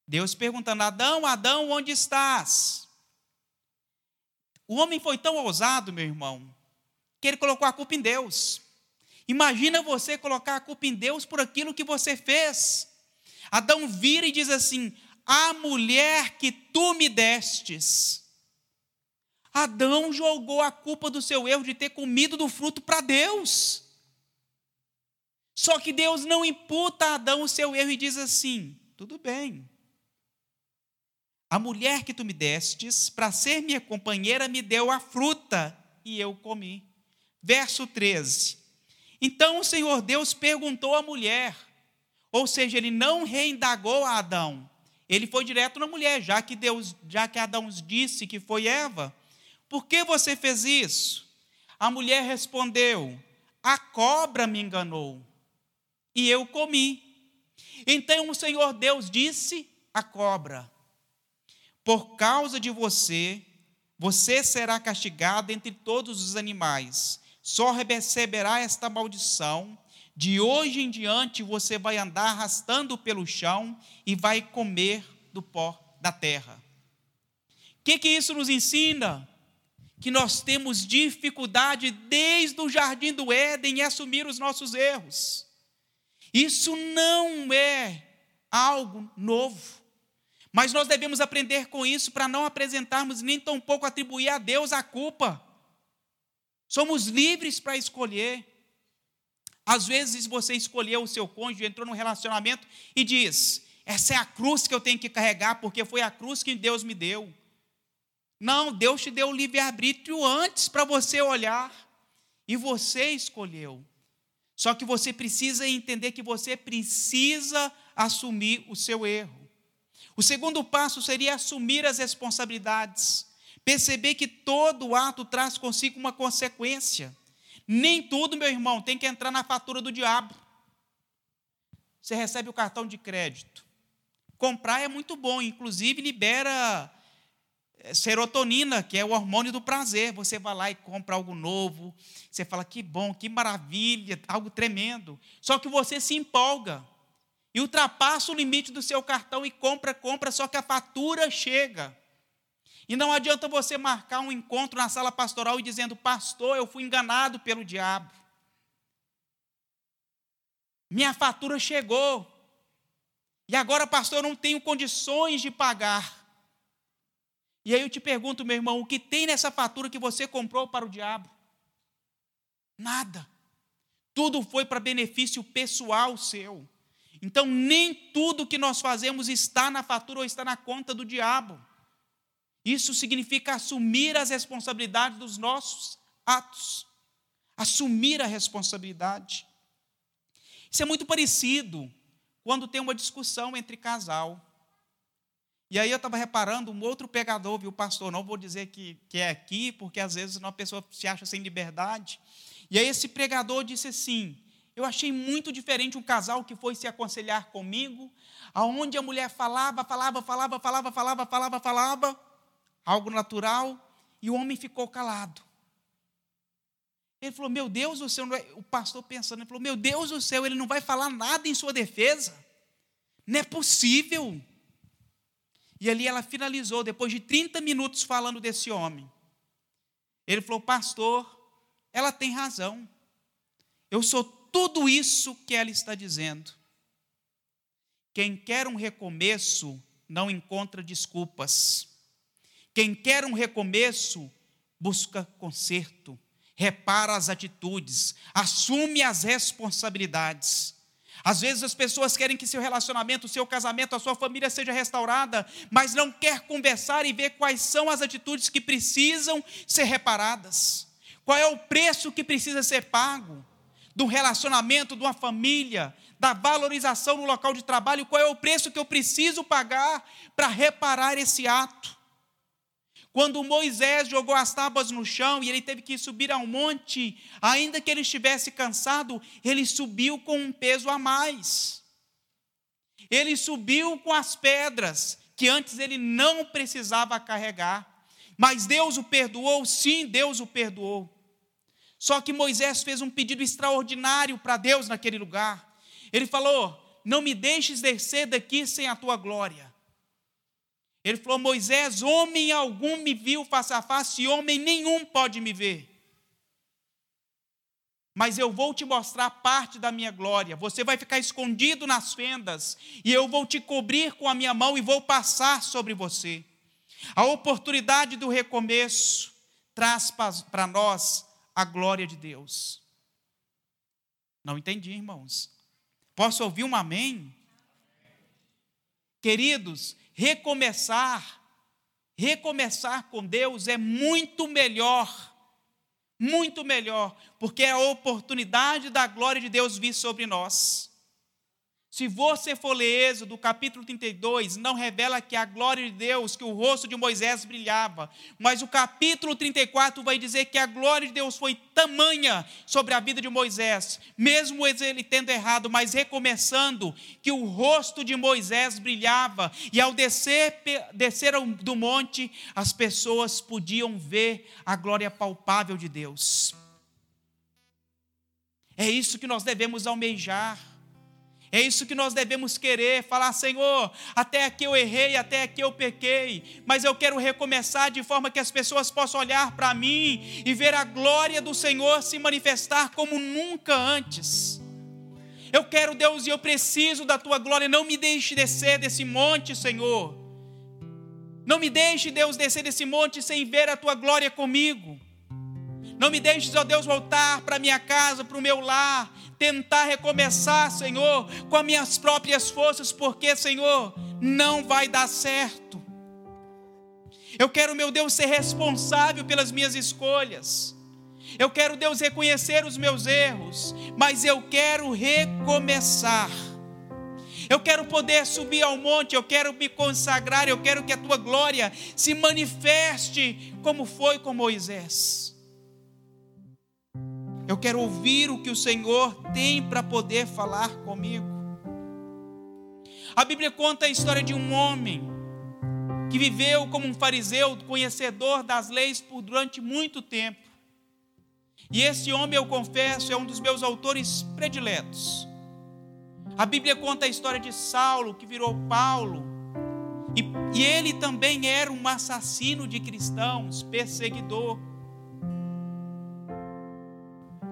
Deus perguntando, Adão, Adão, onde estás? O homem foi tão ousado, meu irmão, que ele colocou a culpa em Deus. Imagina você colocar a culpa em Deus por aquilo que você fez. Adão vira e diz assim: A mulher que tu me destes. Adão jogou a culpa do seu erro de ter comido do fruto para Deus. Só que Deus não imputa a Adão o seu erro e diz assim: tudo bem. A mulher que tu me destes, para ser minha companheira, me deu a fruta e eu comi. Verso 13. Então o Senhor Deus perguntou à mulher, ou seja, ele não reindagou a Adão, ele foi direto na mulher, já que Deus, já que Adão disse que foi Eva, por que você fez isso? A mulher respondeu: A cobra me enganou e eu comi. Então o Senhor Deus disse à cobra: Por causa de você, você será castigado entre todos os animais, só receberá esta maldição. De hoje em diante você vai andar arrastando pelo chão e vai comer do pó da terra. O que, que isso nos ensina? que nós temos dificuldade desde o jardim do Éden em assumir os nossos erros. Isso não é algo novo, mas nós devemos aprender com isso para não apresentarmos nem tampouco atribuir a Deus a culpa. Somos livres para escolher. Às vezes você escolheu o seu cônjuge, entrou num relacionamento e diz: essa é a cruz que eu tenho que carregar, porque foi a cruz que Deus me deu. Não, Deus te deu o livre-arbítrio antes para você olhar e você escolheu. Só que você precisa entender que você precisa assumir o seu erro. O segundo passo seria assumir as responsabilidades. Perceber que todo ato traz consigo uma consequência. Nem tudo, meu irmão, tem que entrar na fatura do diabo. Você recebe o cartão de crédito. Comprar é muito bom, inclusive libera é, serotonina, que é o hormônio do prazer. Você vai lá e compra algo novo. Você fala que bom, que maravilha, algo tremendo. Só que você se empolga e ultrapassa o limite do seu cartão e compra, compra, só que a fatura chega. E não adianta você marcar um encontro na sala pastoral e dizendo: "Pastor, eu fui enganado pelo diabo. Minha fatura chegou. E agora, pastor, eu não tenho condições de pagar. E aí eu te pergunto, meu irmão, o que tem nessa fatura que você comprou para o diabo? Nada. Tudo foi para benefício pessoal seu. Então, nem tudo que nós fazemos está na fatura ou está na conta do diabo. Isso significa assumir as responsabilidades dos nossos atos. Assumir a responsabilidade. Isso é muito parecido quando tem uma discussão entre casal. E aí eu estava reparando um outro pegador, viu, pastor? Não vou dizer que, que é aqui, porque às vezes uma pessoa se acha sem liberdade. E aí esse pregador disse assim: Eu achei muito diferente um casal que foi se aconselhar comigo, aonde a mulher falava, falava, falava, falava, falava, falava, falava, algo natural, e o homem ficou calado. Ele falou: Meu Deus do céu, o pastor pensando, ele falou: Meu Deus do céu, ele não vai falar nada em sua defesa. Não é possível. E ali ela finalizou, depois de 30 minutos falando desse homem. Ele falou: Pastor, ela tem razão. Eu sou tudo isso que ela está dizendo. Quem quer um recomeço não encontra desculpas. Quem quer um recomeço busca conserto, repara as atitudes, assume as responsabilidades. Às vezes as pessoas querem que seu relacionamento, seu casamento, a sua família seja restaurada, mas não quer conversar e ver quais são as atitudes que precisam ser reparadas. Qual é o preço que precisa ser pago do relacionamento, de uma família, da valorização no local de trabalho, qual é o preço que eu preciso pagar para reparar esse ato. Quando Moisés jogou as tábuas no chão e ele teve que subir ao monte, ainda que ele estivesse cansado, ele subiu com um peso a mais. Ele subiu com as pedras que antes ele não precisava carregar. Mas Deus o perdoou, sim, Deus o perdoou. Só que Moisés fez um pedido extraordinário para Deus naquele lugar. Ele falou: Não me deixes descer daqui sem a tua glória. Ele falou: Moisés, homem algum me viu face a face, e homem nenhum pode me ver. Mas eu vou te mostrar parte da minha glória. Você vai ficar escondido nas fendas, e eu vou te cobrir com a minha mão e vou passar sobre você. A oportunidade do recomeço traz para nós a glória de Deus. Não entendi, irmãos. Posso ouvir um amém? Queridos, recomeçar, recomeçar com Deus é muito melhor, muito melhor, porque é a oportunidade da glória de Deus vir sobre nós. Se você for ler Êxodo, capítulo 32, não revela que a glória de Deus, que o rosto de Moisés brilhava, mas o capítulo 34 vai dizer que a glória de Deus foi tamanha sobre a vida de Moisés, mesmo ele tendo errado, mas recomeçando, que o rosto de Moisés brilhava, e ao descer, descer do monte, as pessoas podiam ver a glória palpável de Deus. É isso que nós devemos almejar. É isso que nós devemos querer, falar, Senhor, até aqui eu errei, até aqui eu pequei, mas eu quero recomeçar de forma que as pessoas possam olhar para mim e ver a glória do Senhor se manifestar como nunca antes. Eu quero, Deus, e eu preciso da tua glória, não me deixe descer desse monte, Senhor. Não me deixe, Deus, descer desse monte sem ver a tua glória comigo. Não me deixes, ó Deus, voltar para minha casa, para o meu lar, tentar recomeçar, Senhor, com as minhas próprias forças, porque, Senhor, não vai dar certo. Eu quero, meu Deus, ser responsável pelas minhas escolhas. Eu quero, Deus, reconhecer os meus erros, mas eu quero recomeçar. Eu quero poder subir ao monte, eu quero me consagrar, eu quero que a tua glória se manifeste como foi com Moisés. Eu quero ouvir o que o Senhor tem para poder falar comigo. A Bíblia conta a história de um homem que viveu como um fariseu, conhecedor das leis por durante muito tempo. E esse homem, eu confesso, é um dos meus autores prediletos. A Bíblia conta a história de Saulo, que virou Paulo, e, e ele também era um assassino de cristãos, perseguidor.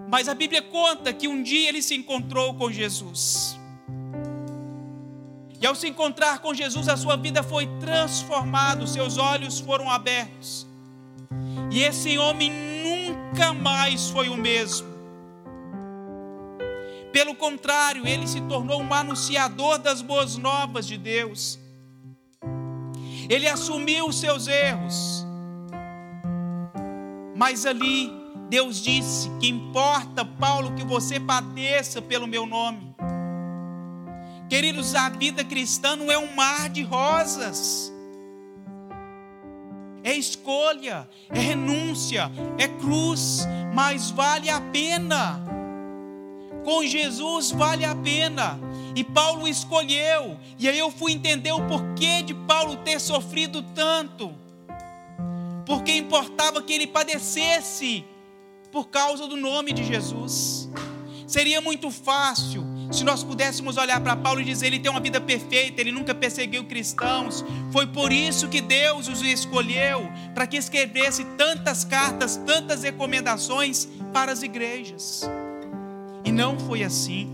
Mas a Bíblia conta que um dia ele se encontrou com Jesus. E ao se encontrar com Jesus, a sua vida foi transformada, seus olhos foram abertos. E esse homem nunca mais foi o mesmo. Pelo contrário, ele se tornou um anunciador das boas novas de Deus. Ele assumiu os seus erros. Mas ali Deus disse que importa, Paulo, que você padeça pelo meu nome. Queridos, a vida cristã não é um mar de rosas. É escolha, é renúncia, é cruz, mas vale a pena. Com Jesus vale a pena. E Paulo escolheu. E aí eu fui entender o porquê de Paulo ter sofrido tanto. Porque importava que ele padecesse por causa do nome de Jesus. Seria muito fácil se nós pudéssemos olhar para Paulo e dizer: ele tem uma vida perfeita, ele nunca perseguiu cristãos. Foi por isso que Deus os escolheu para que escrevesse tantas cartas, tantas recomendações para as igrejas. E não foi assim.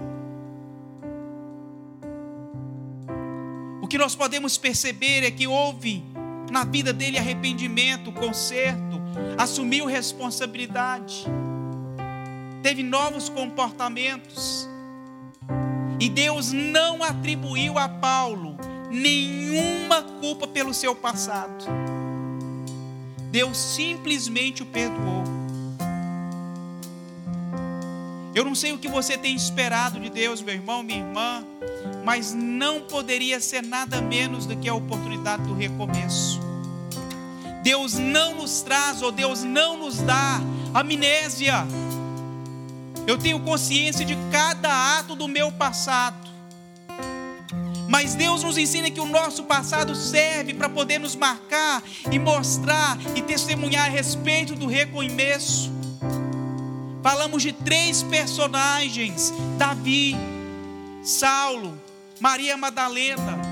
O que nós podemos perceber é que houve na vida dele arrependimento, conserto, assumiu responsabilidade, teve novos comportamentos. E Deus não atribuiu a Paulo nenhuma culpa pelo seu passado. Deus simplesmente o perdoou. Eu não sei o que você tem esperado de Deus, meu irmão, minha irmã, mas não poderia ser nada menos do que a oportunidade do recomeço. Deus não nos traz, ou Deus não nos dá amnésia. Eu tenho consciência de cada ato do meu passado. Mas Deus nos ensina que o nosso passado serve para poder nos marcar e mostrar e testemunhar a respeito do recomeço. Falamos de três personagens: Davi, Saulo, Maria Madalena.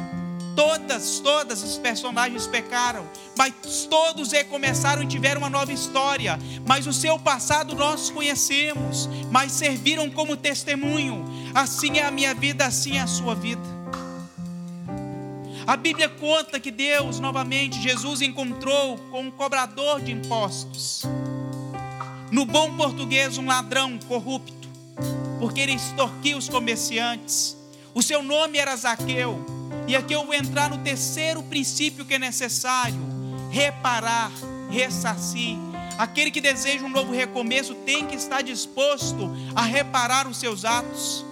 Todas, todas os personagens pecaram, mas todos recomeçaram e tiveram uma nova história. Mas o seu passado nós conhecemos, mas serviram como testemunho. Assim é a minha vida, assim é a sua vida. A Bíblia conta que Deus, novamente, Jesus encontrou com um cobrador de impostos. No bom português, um ladrão corrupto, porque ele extorquia os comerciantes. O seu nome era Zaqueu. E aqui eu vou entrar no terceiro princípio que é necessário: reparar, ressarcir. Aquele que deseja um novo recomeço tem que estar disposto a reparar os seus atos.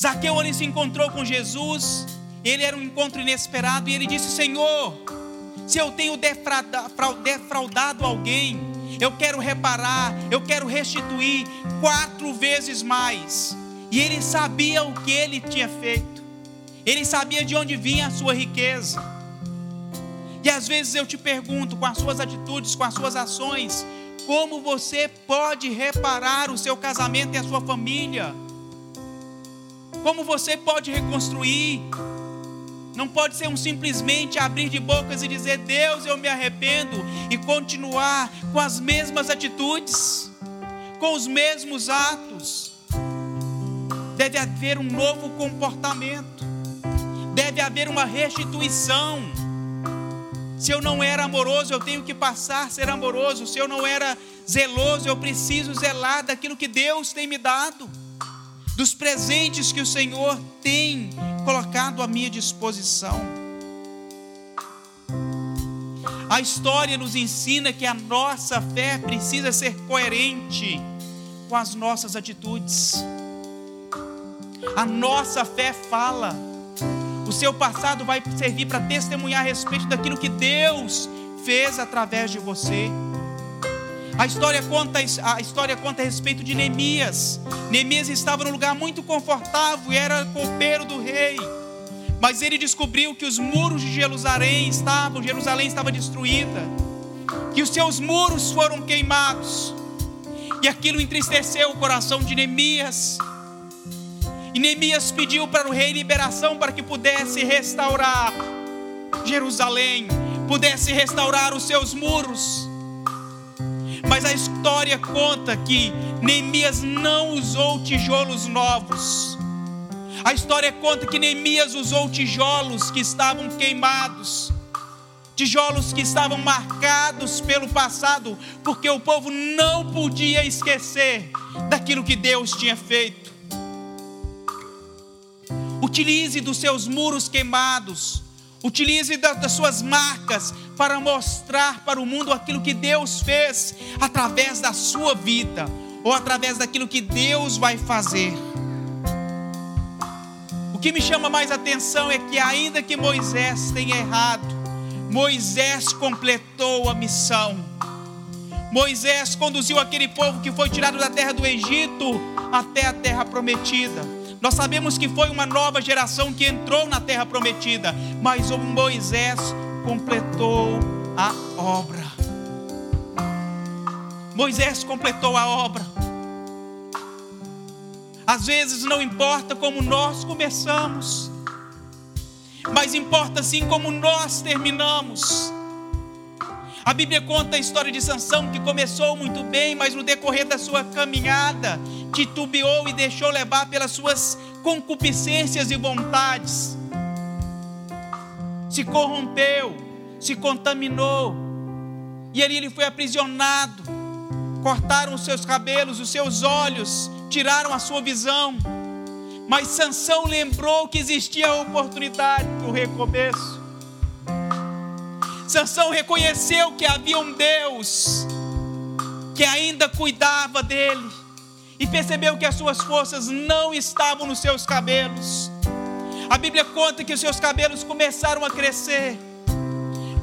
Zaqueu ele se encontrou com Jesus ele era um encontro inesperado e ele disse: Senhor, se eu tenho defraudado alguém, eu quero reparar, eu quero restituir quatro vezes mais. E ele sabia o que ele tinha feito, ele sabia de onde vinha a sua riqueza. E às vezes eu te pergunto, com as suas atitudes, com as suas ações, como você pode reparar o seu casamento e a sua família? Como você pode reconstruir não pode ser um simplesmente abrir de bocas e dizer Deus, eu me arrependo e continuar com as mesmas atitudes, com os mesmos atos. Deve haver um novo comportamento. Deve haver uma restituição. Se eu não era amoroso, eu tenho que passar a ser amoroso. Se eu não era zeloso, eu preciso zelar daquilo que Deus tem me dado, dos presentes que o Senhor tem colocado à minha disposição. A história nos ensina que a nossa fé precisa ser coerente com as nossas atitudes. A nossa fé fala. O seu passado vai servir para testemunhar a respeito daquilo que Deus fez através de você. A história conta a história conta a respeito de Neemias. Neemias estava num lugar muito confortável e era copeiro do rei. Mas ele descobriu que os muros de Jerusalém estavam, Jerusalém estava destruída, que os seus muros foram queimados. E aquilo entristeceu o coração de Neemias. E Neemias pediu para o rei liberação para que pudesse restaurar Jerusalém, pudesse restaurar os seus muros. Mas a história conta que Neemias não usou tijolos novos. A história conta que Neemias usou tijolos que estavam queimados, tijolos que estavam marcados pelo passado, porque o povo não podia esquecer daquilo que Deus tinha feito. Utilize dos seus muros queimados Utilize das suas marcas para mostrar para o mundo aquilo que Deus fez através da sua vida ou através daquilo que Deus vai fazer. O que me chama mais atenção é que, ainda que Moisés tenha errado, Moisés completou a missão. Moisés conduziu aquele povo que foi tirado da terra do Egito até a terra prometida. Nós sabemos que foi uma nova geração que entrou na terra prometida, mas o Moisés completou a obra. Moisés completou a obra. Às vezes não importa como nós começamos, mas importa sim como nós terminamos. A Bíblia conta a história de Sansão que começou muito bem, mas no decorrer da sua caminhada titubeou e deixou levar pelas suas concupiscências e vontades. Se corrompeu, se contaminou. E ali ele foi aprisionado. Cortaram os seus cabelos, os seus olhos, tiraram a sua visão. Mas Sansão lembrou que existia a oportunidade do recomeço. Sansão reconheceu que havia um Deus que ainda cuidava dele e percebeu que as suas forças não estavam nos seus cabelos. A Bíblia conta que os seus cabelos começaram a crescer.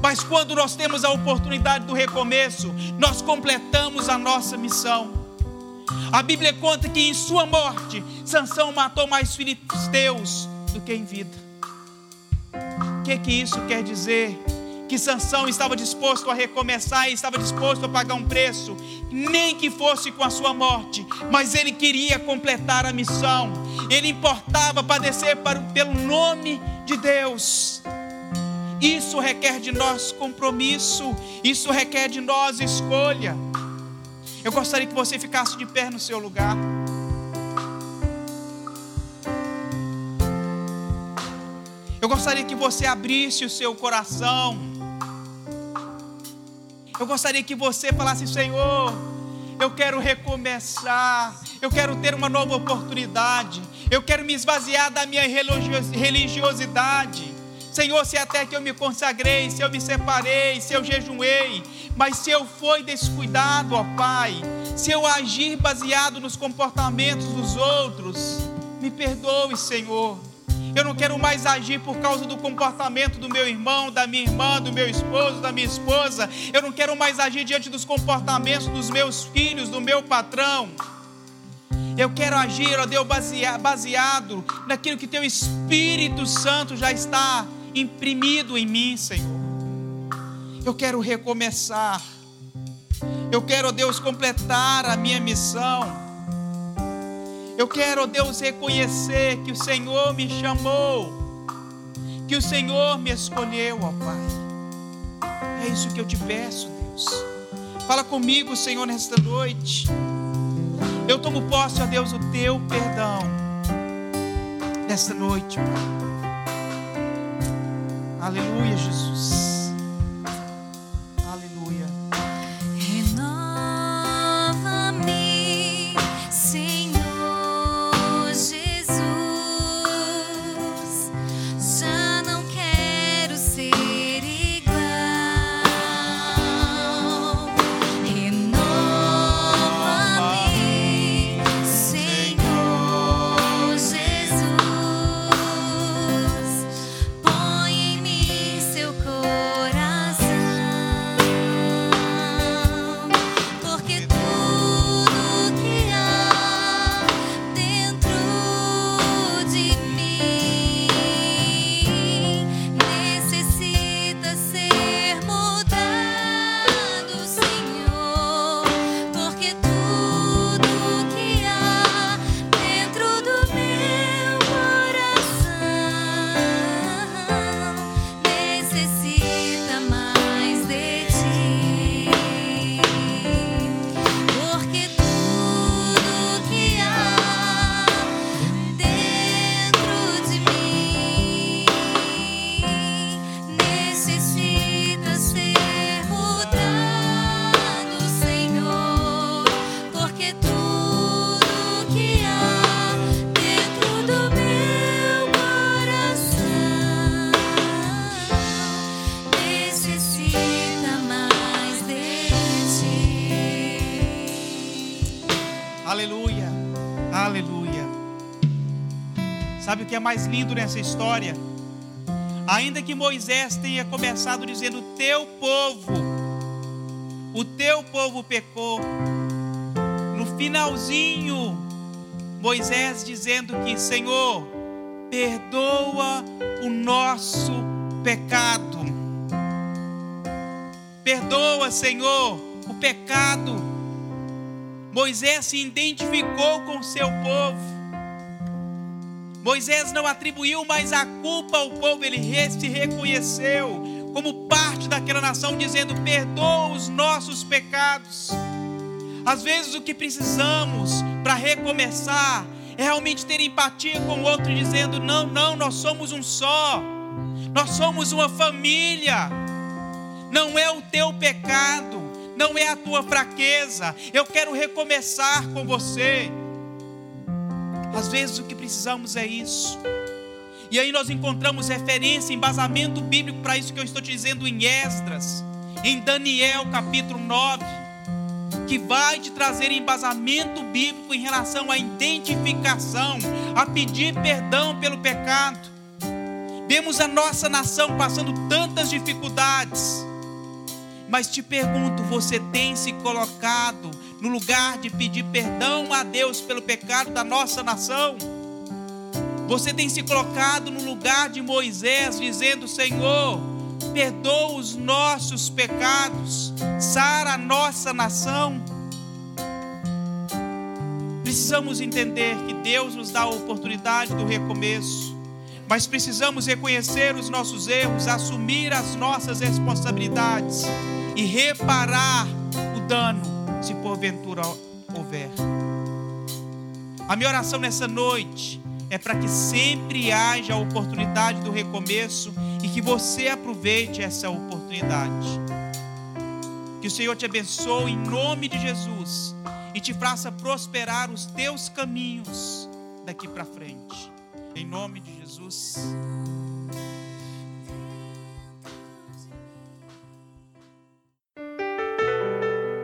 Mas quando nós temos a oportunidade do recomeço, nós completamos a nossa missão. A Bíblia conta que em sua morte, Sansão matou mais filisteus do que em vida. O que, que isso quer dizer? Que Sansão estava disposto a recomeçar e estava disposto a pagar um preço, nem que fosse com a sua morte, mas ele queria completar a missão. Ele importava padecer para, pelo nome de Deus. Isso requer de nós compromisso, isso requer de nós escolha. Eu gostaria que você ficasse de pé no seu lugar. Eu gostaria que você abrisse o seu coração. Eu gostaria que você falasse: Senhor, eu quero recomeçar. Eu quero ter uma nova oportunidade. Eu quero me esvaziar da minha religiosidade. Senhor, se até que eu me consagrei, se eu me separei, se eu jejuei, mas se eu fui descuidado, ó Pai, se eu agir baseado nos comportamentos dos outros, me perdoe, Senhor. Eu não quero mais agir por causa do comportamento do meu irmão, da minha irmã, do meu esposo, da minha esposa. Eu não quero mais agir diante dos comportamentos dos meus filhos, do meu patrão. Eu quero agir, ó Deus, baseado naquilo que Teu Espírito Santo já está imprimido em mim, Senhor. Eu quero recomeçar. Eu quero, Deus, completar a minha missão. Eu quero, Deus, reconhecer que o Senhor me chamou, que o Senhor me escolheu, ó Pai. É isso que eu te peço, Deus. Fala comigo, Senhor, nesta noite. Eu tomo posse, ó Deus, o teu perdão nesta noite, Pai. Aleluia, Jesus. Que é mais lindo nessa história? Ainda que Moisés tenha começado dizendo: Teu povo, o teu povo pecou. No finalzinho, Moisés dizendo que, Senhor, perdoa o nosso pecado. Perdoa, Senhor, o pecado. Moisés se identificou com seu povo. Moisés não atribuiu mais a culpa ao povo, ele se reconheceu como parte daquela nação, dizendo: perdoa os nossos pecados. Às vezes o que precisamos para recomeçar é realmente ter empatia com o outro, dizendo: não, não, nós somos um só, nós somos uma família, não é o teu pecado, não é a tua fraqueza, eu quero recomeçar com você. Às vezes o que precisamos é isso. E aí nós encontramos referência, embasamento bíblico para isso que eu estou te dizendo em Esdras, em Daniel capítulo 9, que vai te trazer embasamento bíblico em relação à identificação, a pedir perdão pelo pecado. Vemos a nossa nação passando tantas dificuldades, mas te pergunto, você tem se colocado no lugar de pedir perdão a Deus pelo pecado da nossa nação? Você tem se colocado no lugar de Moisés, dizendo: Senhor, perdoa os nossos pecados, sara a nossa nação. Precisamos entender que Deus nos dá a oportunidade do recomeço, mas precisamos reconhecer os nossos erros, assumir as nossas responsabilidades e reparar o dano, se porventura houver. A minha oração nessa noite é para que sempre haja a oportunidade do recomeço e que você aproveite essa oportunidade. Que o Senhor te abençoe em nome de Jesus e te faça prosperar os teus caminhos daqui para frente. Em nome de Jesus.